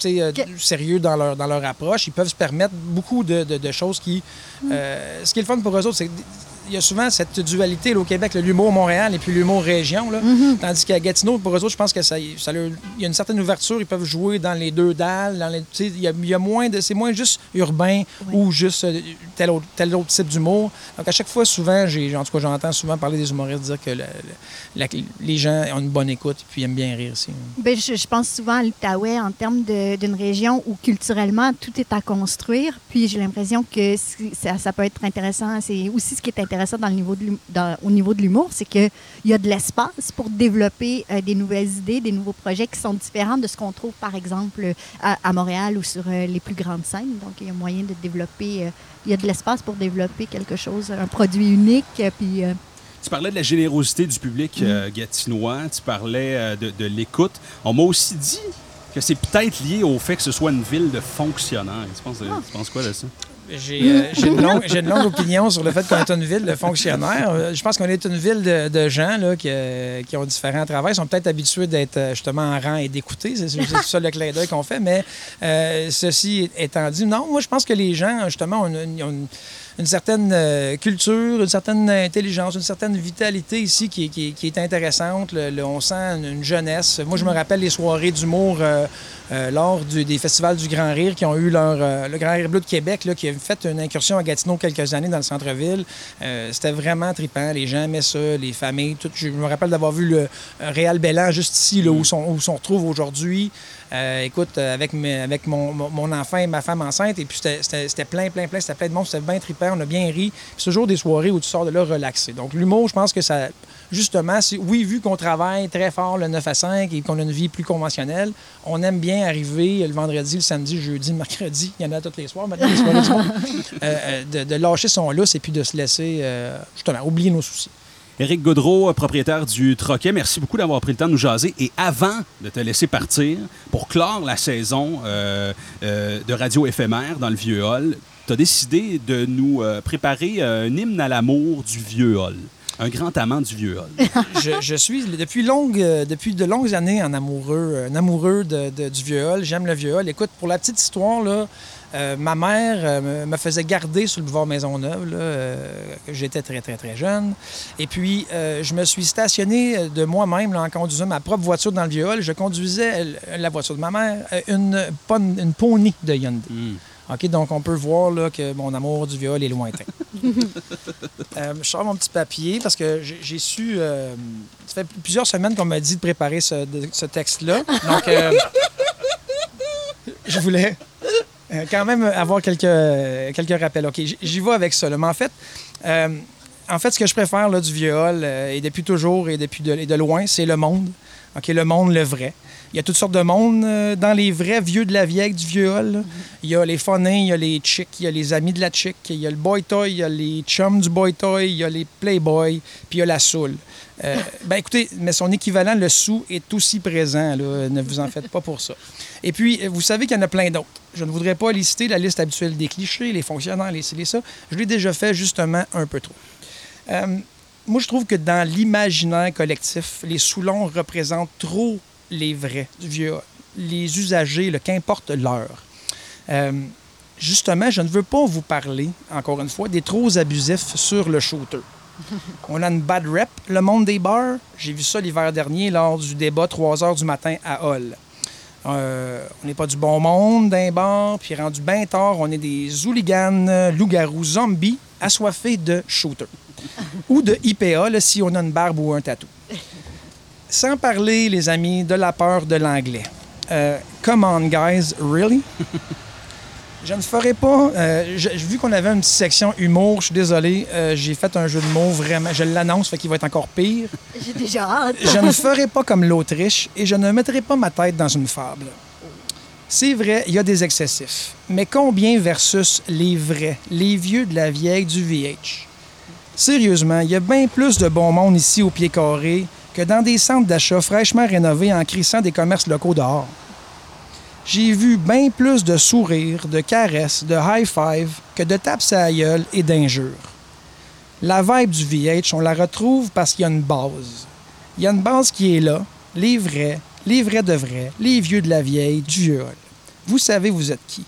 euh, sérieux dans leur, dans leur approche. Ils peuvent se permettre beaucoup de, de- de choses qui. euh, ce qui est le fun pour eux autres, c'est il y a souvent cette dualité là, au Québec, l'humour Montréal et puis l'humour région. Là. Tandis qu'à Gatineau, pour eux autres, je pense que ça, ça leur- il y a une certaine ouverture. Ils peuvent jouer dans les deux dalles. Dans les, il, y a, il y a moins de, c'est moins juste urbain ou juste euh, tel autre, tel autre type d'humour. Donc à chaque fois, souvent, j'ai, en tout cas, j'entends souvent parler des humoristes dire que la- les gens ont une bonne écoute et puis aiment bien rire aussi. Ben, je, je pense souvent à l'Outaouais en termes d'une région où culturellement tout est à construire. Puis j'ai l'impression que ça peut être intéressant. C'est aussi ce qui est intéressant intéressant dans le niveau de l'hum- dans- au niveau de l'humour, c'est qu'il y a de l'espace pour développer euh, des nouvelles idées, des nouveaux projets qui sont différents de ce qu'on trouve, par exemple, à, à Montréal ou sur euh, les plus grandes scènes. Donc, il y a moyen de développer, euh, il y a de l'espace pour développer quelque chose, un produit unique. Puis, Tu parlais de la générosité du public euh, gatinois, tu parlais de, de l'écoute. On m'a aussi dit que c'est peut-être lié au fait que ce soit une ville de fonctionnaires. Tu penses, tu penses quoi de ça? J'ai euh, j'ai une, une longue opinion sur le fait qu'on est une ville de fonctionnaires. Euh, Je pense qu'on est une ville de, gens là, qui, euh, qui ont différents travails, sont peut-être habitués d'être justement en rang et d'écouter. C'est ça le clin d'œil qu'on fait. Mais ceci étant dit, non, moi je pense que les gens, justement, ont une, ils une- certaine culture, une certaine intelligence, une certaine vitalité ici qui, est- qui est- intéressante. On sent une, une jeunesse. Moi, je me rappelle les soirées d'humour euh, lors du- des festivals du Grand Rire qui ont eu leur. euh, le Grand Rire Bleu de Québec, là, qui a fait une incursion à Gatineau quelques années dans le centre-ville. Euh, C'était vraiment trippant. Les gens aimaient ça, les familles. Tout. Je me rappelle d'avoir vu le Réal Bellan juste ici, là, où, où on retrouve aujourd'hui. Euh, écoute, avec, mes- avec mon, enfant et ma femme enceinte, et puis c'était- plein, plein, plein, c'était plein de monde, c'était bien trippant, on a bien ri. C'est toujours des soirées où tu sors de là relaxé. Donc l'humour, je pense que ça, justement, oui, vu qu'on travaille très fort le 9 à 5 et qu'on a une vie plus conventionnelle, on aime bien arriver le vendredi, le samedi, le jeudi, le mercredi, il y en a tous les soirs maintenant, les soirées euh, euh, de, lâcher son lousse et puis de se laisser, euh, justement, oublier nos soucis. Éric Gaudreau, propriétaire du Troquet, merci beaucoup d'avoir pris le temps de nous jaser. Et avant de te laisser partir, pour clore la saison de radio éphémère dans le Vieux Hall, tu as décidé de nous préparer un hymne à l'amour du Vieux Hall. Un grand amant du Vieux Hall. je, je suis depuis, longue, euh, depuis de longues années un amoureux, un amoureux de- de- du vieux hall. J'aime le vieux hall. Écoute, pour la petite histoire, là, euh, ma mère euh, me- faisait garder sur le boulevard Maisonneuve. Là, euh, J'étais très, très, très jeune. Et puis, je me suis stationné de moi-même là, en conduisant ma propre voiture dans le vieux hall. Je conduisais la voiture de ma mère, une, une, une pony de Hyundai. Hmm. OK, donc on peut voir là, que mon amour du viol est lointain. Euh, je sors mon petit papier parce que j'ai su. euh, ça fait plusieurs semaines qu'on m'a dit de préparer ce, ce texte-là. Donc, euh, je voulais euh, quand même avoir quelques, quelques rappels. OK, j'y vais avec ça. là. Mais en fait, en fait, ce que je préfère là, du viol, euh, et depuis toujours et depuis de, et de loin, c'est le monde. OK, le monde, le vrai. Il y a toutes sortes de monde euh, dans les vrais vieux de la vieille du là. Il y a les phonins, il y a les chicks, il y a les amis de la chick, il y a le boy toy, il y a les chums du boy toy, il y a les playboys, puis il y a la soul. Euh, ben écoutez, mais son équivalent, le sou, est aussi présent. Là. Ne vous en faites pas pour ça. Et puis, vous savez qu'il y en a plein d'autres. Je ne voudrais pas lister la liste habituelle des clichés, les fonctionnaires, les ci, les ça. Je l'ai déjà fait justement un peu trop. Euh, moi, je trouve que dans l'imaginaire collectif, les Soulons représentent trop les vrais les usagers, le qu'importe l'heure. Euh, justement, je ne veux pas vous parler, encore une fois, des trop abusifs sur le shooter. On a une bad rep, le monde des bars. J'ai vu ça l'hiver dernier lors du débat 3 heures du matin à Hall. Euh, on n'est pas du bon monde d'un bar, puis rendu bien tard, on est des hooligans, euh, loups-garous, zombies, assoiffés de shooter. Ou de IPA, là, si on a une barbe ou un tatou. Sans parler, les amis, de la peur de l'anglais. Euh, come on, guys, really? Je ne ferai pas. euh, je- vu qu'on avait une petite section humour, je suis désolé, euh, j'ai fait un jeu de mots vraiment. Je l'annonce, fait qu'il va être encore pire. J'ai déjà hâte. Je ne ferai pas comme l'Autriche et je ne mettrai pas ma tête dans une fable. C'est vrai, il y a des excessifs. Mais combien versus les vrais, les vieux de la vieille du VH? Sérieusement, il y a bien plus de bon monde ici au pied carré que dans des centres d'achat fraîchement rénovés en crissant des commerces locaux dehors. J'ai vu bien plus de sourires, de caresses, de high-five que de tapes à la gueule et d'injures. La vibe du VH, on la retrouve parce qu'il y a une base. Il y a une base qui est là, les vrais, les vrais de vrais, les vieux de la vieille, du vieux. Vous savez, vous êtes qui?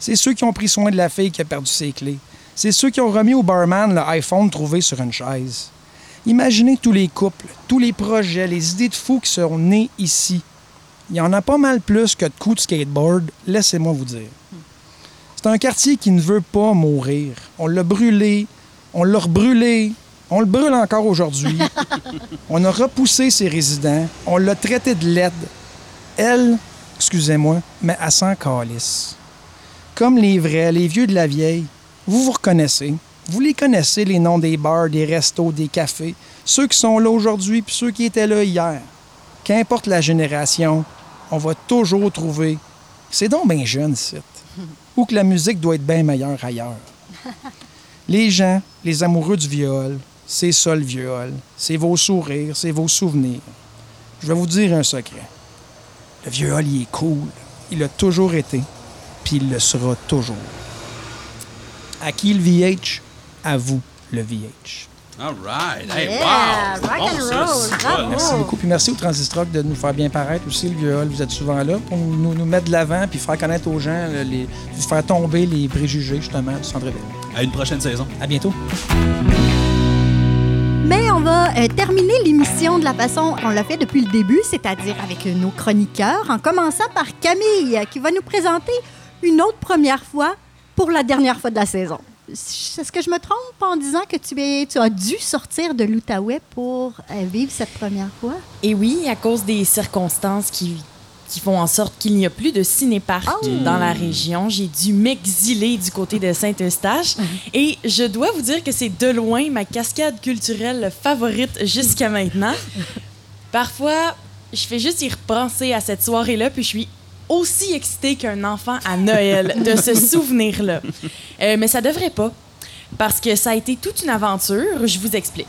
C'est ceux qui ont pris soin de la fille qui a perdu ses clés. C'est ceux qui ont remis au barman le iPhone trouvé sur une chaise. Imaginez tous les couples, tous les projets, les idées de fous qui seront nés ici. Il y en a pas mal plus que de coups de skateboard, laissez-moi vous dire. C'est un quartier qui ne veut pas mourir. On l'a brûlé, on l'a rebrûlé, on le brûle encore aujourd'hui. on a repoussé ses résidents, on l'a traité de laide. Elle, excusez-moi, mais à 100 calice. Comme les vrais, les vieux de la vieille, vous vous reconnaissez. Vous les connaissez, les noms des bars, des restos, des cafés. Ceux qui sont là aujourd'hui puis ceux qui étaient là hier. Qu'importe la génération, on va toujours trouver. C'est donc bien jeune, site. Ou que la musique doit être bien meilleure ailleurs. Les gens, les amoureux du viol, c'est ça le viol. C'est vos sourires, c'est vos souvenirs. Je vais vous dire un secret. Le viol, il est cool. Il a toujours été. Puis il le sera toujours. À qui le VH? À vous, le VH. All right. Hey, Yeah, wow. rock Bon, and ça, roll. Merci beaucoup. Puis merci au Transistrock de nous faire bien paraître aussi, le viol. Vous êtes souvent là pour nous, nous mettre de l'avant puis faire connaître aux gens, euh, les, faire tomber les préjugés, justement, du centre-ville. À une prochaine saison. À bientôt. Mais on va euh, terminer l'émission de la façon qu'on l'a fait depuis le début, c'est-à-dire avec nos chroniqueurs, en commençant par Camille, qui va nous présenter une autre première fois pour la dernière fois de la saison. Est-ce que je me trompe en disant que tu, es, tu as dû sortir de l'Outaouais pour euh, vivre cette première fois? Et oui, à cause des circonstances qui, qui font en sorte qu'il n'y a plus de cinéparc Oh! dans la région, j'ai dû m'exiler du côté de Saint-Eustache. Et je dois vous dire que c'est de loin ma cascade culturelle favorite jusqu'à maintenant. Parfois, je fais juste y repenser à cette soirée-là, puis je suis aussi excitée qu'un enfant à Noël de ce souvenir-là. Euh, mais ça devrait pas, parce que ça a été toute une aventure, je vous explique.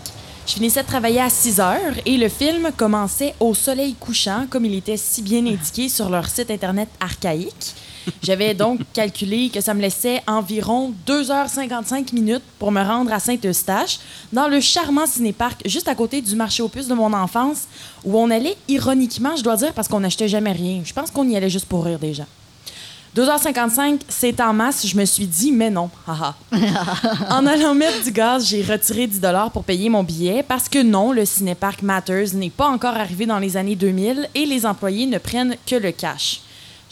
Je finissais de travailler à 6 heures et le film commençait au soleil couchant, comme il était si bien indiqué sur leur site internet archaïque. J'avais donc calculé que ça me laissait environ 2h55 minutes pour me rendre à Saint-Eustache, dans le charmant cinéparc juste à côté du marché aux puces de mon enfance, où on allait ironiquement, je dois dire, parce qu'on n'achetait jamais rien. Je pense qu'on y allait juste pour rire des gens. 2h55, c'est en masse. Je me suis dit, mais non. haha. en allant mettre du gaz, j'ai retiré 10 pour payer mon billet parce que non, le Cinépark Matters n'est pas encore arrivé dans les années 2000 et les employés ne prennent que le cash.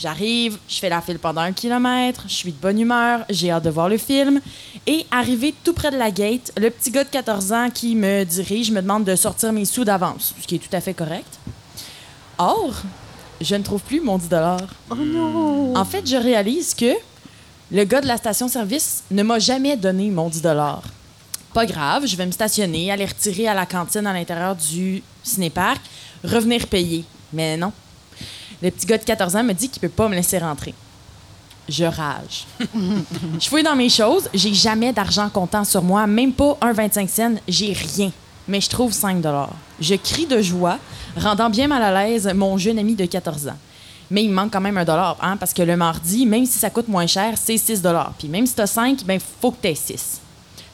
J'arrive, je fais la file pendant un kilomètre, je suis de bonne humeur, j'ai hâte de voir le film. Et arrivé tout près de la gate, le petit gars de 14 ans qui me dirige me demande de sortir mes sous d'avance, ce qui est tout à fait correct. Or, je ne trouve plus mon 10 Oh non! en fait, je réalise que le gars de la station-service ne m'a jamais donné mon 10 Pas grave, je vais me stationner, aller retirer à la cantine à l'intérieur du cinéparc, revenir payer. Mais non. Le petit gars de 14 ans me dit qu'il peut pas me laisser rentrer. Je rage. je fouille dans mes choses, j'ai jamais d'argent comptant sur moi, même pas un 25 cents, j'ai rien. Mais je trouve 5 Je crie de joie, rendant bien mal à l'aise mon jeune ami de 14 ans. Mais il me manque quand même un dollar, hein, parce que le mardi, même si ça coûte moins cher, c'est 6 dollars. Puis même si t'as 5, ben faut que t'aies 6.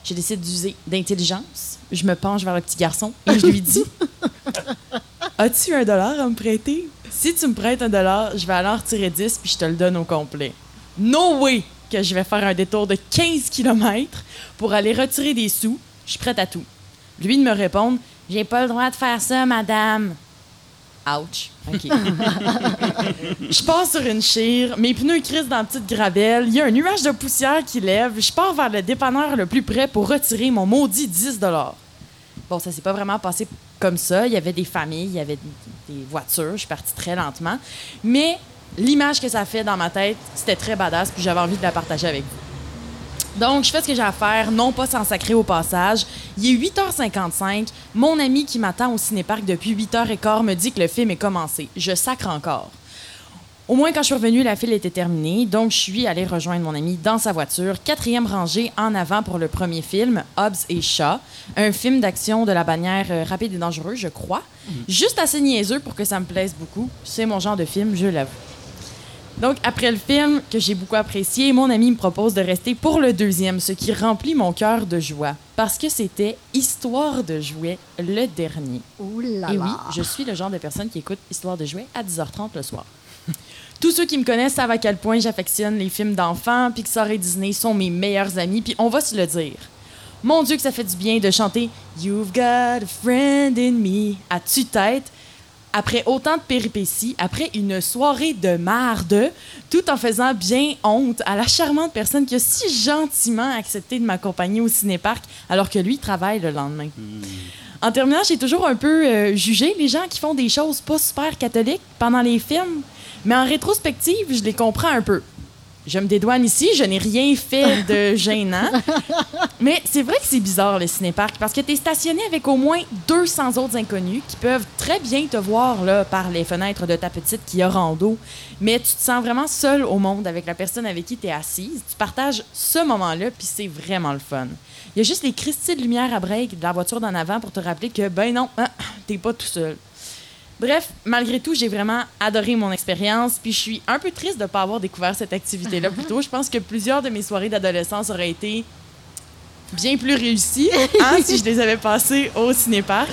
Je décide d'user d'intelligence. Je me penche vers le petit garçon et je lui dis As-tu un dollar à me prêter? Si tu me prêtes un dollar, je vais aller en retirer 10 puis je te le donne au complet. No way que je vais faire un détour de 15 km pour aller retirer des sous. Je suis prête à tout. Lui de me répondre J'ai pas le droit de faire ça, madame. Ouch. OK. je pars sur une chire, mes pneus crissent dans la petite gravelle, il y a un nuage de poussière qui lève, je pars vers le dépanneur le plus près pour retirer mon maudit 10 Bon, ça s'est pas vraiment passé comme ça. Il y avait des familles, il y avait des voitures, je suis partie très lentement. Mais l'image que ça fait dans ma tête, c'était très badass, puis j'avais envie de la partager avec vous. Donc, je fais ce que j'ai à faire, non pas sans sacrer au passage. Il est 8h55. Mon ami qui m'attend au cinéparc depuis 8h15 me dit que le film est commencé. Je sacre encore. Au moins, quand je suis revenue, la file était terminée, donc je suis allée rejoindre mon ami dans sa voiture, quatrième rangée en avant pour le premier film, Hobbs et Shaw, un film d'action de la bannière euh, Rapide et dangereux, je crois. Juste assez niaiseux pour que ça me plaise beaucoup. C'est mon genre de film, je l'avoue. Donc, après le film, que j'ai beaucoup apprécié, mon ami me propose de rester pour le deuxième, ce qui remplit mon cœur de joie, parce que c'était Histoire de jouets, le dernier. Ouh là Et oui, je suis le genre de personne qui écoute Histoire de jouets à 10h30 le soir. Tous ceux qui me connaissent savent à quel point j'affectionne les films d'enfants, Pixar et Disney sont mes meilleurs amis, puis on va se le dire. Mon Dieu que ça fait du bien de chanter You've got a friend in me à tue-tête après autant de péripéties, après une soirée de marde, tout en faisant bien honte à la charmante personne qui a si gentiment accepté de m'accompagner au cinéparc alors que lui travaille le lendemain. En terminant, j'ai toujours un peu euh, jugé les gens qui font des choses pas super catholiques pendant les films, mais en rétrospective, je les comprends un peu. je me dédouane ici, je n'ai rien fait de gênant. Mais c'est vrai que c'est bizarre, le cinéparc, parce que tu es stationné avec au moins 200 autres inconnus qui peuvent très bien te voir là, par les fenêtres de ta petite qui a rando. Mais tu te sens vraiment seul au monde avec la personne avec qui tu es assise. Tu partages ce moment-là, puis c'est vraiment le fun. Il y a juste les cristaux de lumière à break de la voiture d'en avant pour te rappeler que, ben non, hein, t'es pas tout seul. Bref, malgré tout, j'ai vraiment adoré mon expérience, puis je suis un peu triste de ne pas avoir découvert cette activité-là plus tôt. Je pense que plusieurs de mes soirées d'adolescence auraient été bien plus réussies hein, si je les avais passées au cinéparc.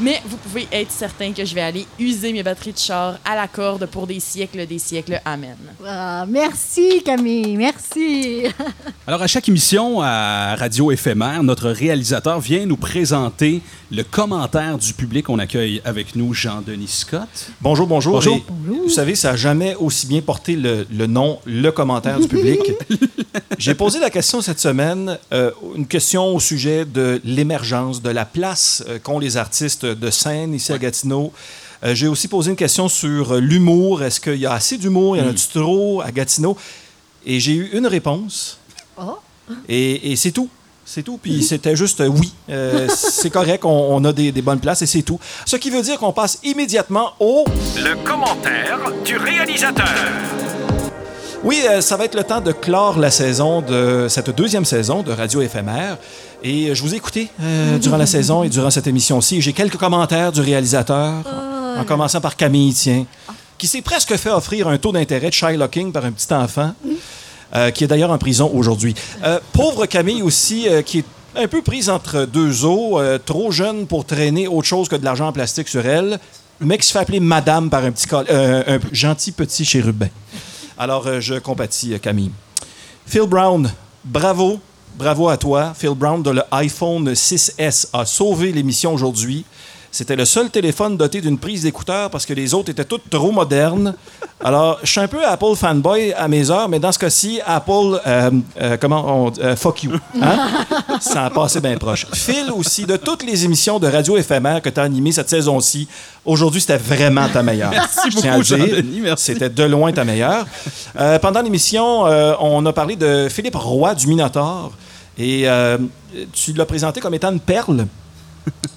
Mais vous pouvez être certain que je vais aller user mes batteries de char à la corde pour des siècles, des siècles. Amen. Ah, merci Camille, merci. Alors, à chaque émission à Radio Éphémère, notre réalisateur vient nous présenter le commentaire du public. On accueille avec nous Jean-Denis Scott. Bonjour, bonjour. Bonjour. Et Vous savez, ça n'a jamais aussi bien porté le, le nom, le commentaire du public. J'ai posé la question cette semaine, euh, une question au sujet de l'émergence, de la place euh, qu'ont les artistes de scène ici à Gatineau. Euh, J'ai aussi posé une question sur euh, l'humour. Est-ce qu'il y a assez d'humour? Il y en a-tu trop à Gatineau? Et j'ai eu une réponse. Oh. Et, et c'est tout. C'est tout. Puis c'était juste euh, oui. Euh, c'est correct, on, on a des, des bonnes places et c'est tout. Ce qui veut dire qu'on passe immédiatement au. Le commentaire du réalisateur. Oui, euh, ça va être le temps de clore la saison de cette deuxième saison de Radio Éphémère. Et euh, je vous ai écouté euh, durant la saison et durant cette émission-ci. J'ai quelques commentaires du réalisateur, en commençant par Camille Tien, qui s'est presque fait offrir un taux d'intérêt de Shylocking par un petit enfant, euh, qui est d'ailleurs en prison aujourd'hui. Euh, pauvre Camille aussi, qui est un peu prise entre deux eaux, trop jeune pour traîner autre chose que de l'argent en plastique sur elle, mais qui se fait appeler Madame par un, petit un gentil petit chérubin. Alors, euh, je compatis, euh, Camille. Phil Brown, bravo. Bravo à toi. Phil Brown de l'iPhone 6S a sauvé l'émission aujourd'hui. C'était le seul téléphone doté d'une prise d'écouteur parce que les autres étaient toutes trop modernes. Alors, je suis un peu Apple fanboy à mes heures, mais dans ce cas-ci, Apple, euh, euh, comment on euh, fuck you. Hein? Ça a passé bien proche. Phil aussi, de toutes les émissions de radio éphémère que tu as animées cette saison-ci, aujourd'hui, c'était vraiment ta meilleure. Merci beaucoup. Jean-Denis. Merci. C'était de loin ta meilleure. Euh, pendant l'émission, on a parlé de Philippe Roy du Minotaure. Et tu l'as présenté comme étant une perle.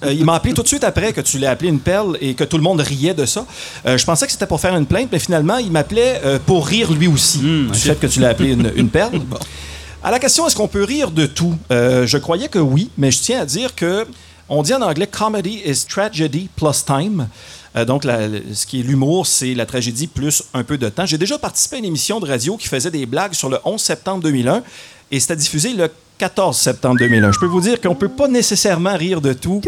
Euh, il m'a appelé tout de suite après que tu l'as appelé une perle et que tout le monde riait de ça. Euh, je pensais que c'était pour faire une plainte, mais finalement, il m'appelait euh, pour rire lui aussi du fait que tu l'as appelé une, une perle. À la question, est-ce qu'on peut rire de tout? Je croyais que oui, mais je tiens à dire que on dit en anglais comedy is tragedy plus time. Euh, donc, la- ce qui est l'humour, c'est la tragédie plus un peu de temps. J'ai déjà participé à une émission de radio qui faisait des blagues sur le 11 septembre 2001 et c'était diffusé le 14 septembre 2001. Je peux vous dire qu'on peut pas nécessairement rire de tout.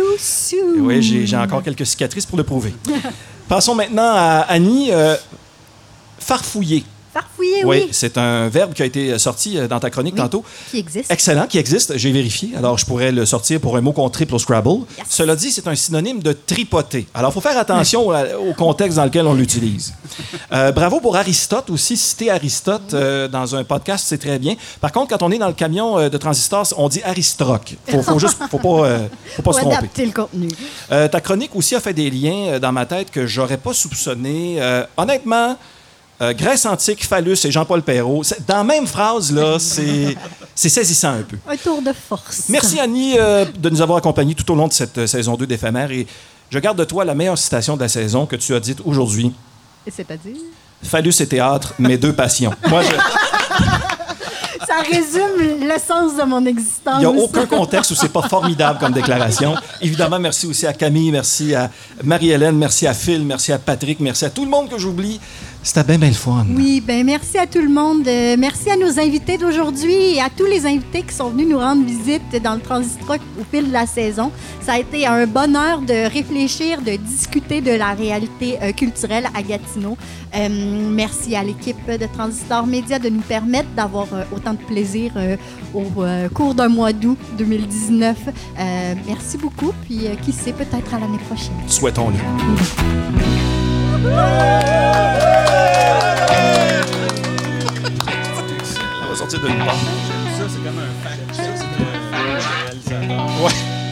Oui, j'ai j'ai encore quelques cicatrices pour le prouver. Passons maintenant à Annie. euh, farfouiller. Farfouiller, Oui, oui. c'est un verbe qui a été sorti euh, dans ta chronique Oui, tantôt. Qui existe. Excellent, qui existe, j'ai vérifié. Alors, je pourrais le sortir pour un mot qu'on triple au Scrabble. Yes. Cela dit, c'est un synonyme de tripoter. Alors, il faut faire attention au contexte dans lequel on l'utilise. Euh, bravo pour Aristote aussi. Citer Aristote euh, dans un podcast, c'est très bien. Par contre, quand on est dans le camion euh, de transistors, on dit Aristroc. Faut, faut juste, faut pas, euh, faut pas Pour se tromper. adapter le contenu. Euh, ta chronique aussi a fait des liens euh, dans ma tête que j'aurais pas soupçonné. Euh, honnêtement, euh, Grèce antique, phallus et Jean-Paul Perrault, dans la même phrase, là, c'est saisissant un peu. Un tour de force. Merci Annie euh, de nous avoir accompagnés tout au long de cette euh, saison 2 d'éphémère et je garde de toi la meilleure citation de la saison que tu as dite aujourd'hui. Et C'est-à-dire? Phallus et théâtre, mes deux passions. Moi, je- Ça résume l'essence de mon existence. il n'y a aucun contexte où c'est pas formidable comme déclaration. Évidemment, merci aussi à Camille, merci à Marie-Hélène, merci à Phil, merci à Patrick, merci à tout le monde que j'oublie. C'était bien, bien le fun. Oui, ben merci à tout le monde. Euh, merci à nos invités d'aujourd'hui et à tous les invités qui sont venus nous rendre visite dans le Transistroc au fil de la saison. Ça a été un bonheur de réfléchir, de discuter de la réalité euh, culturelle à Gatineau. Euh, merci à l'équipe de Transistor Média de nous permettre d'avoir euh, autant de plaisir euh, au euh, cours d'un mois d'août 2019. Euh, merci beaucoup, puis euh, qui sait, peut-être à l'année prochaine. Souhaitons-le. On va sortir. Ça, c'est comme un fact. Ça, c'est un réalisateur. Ouais.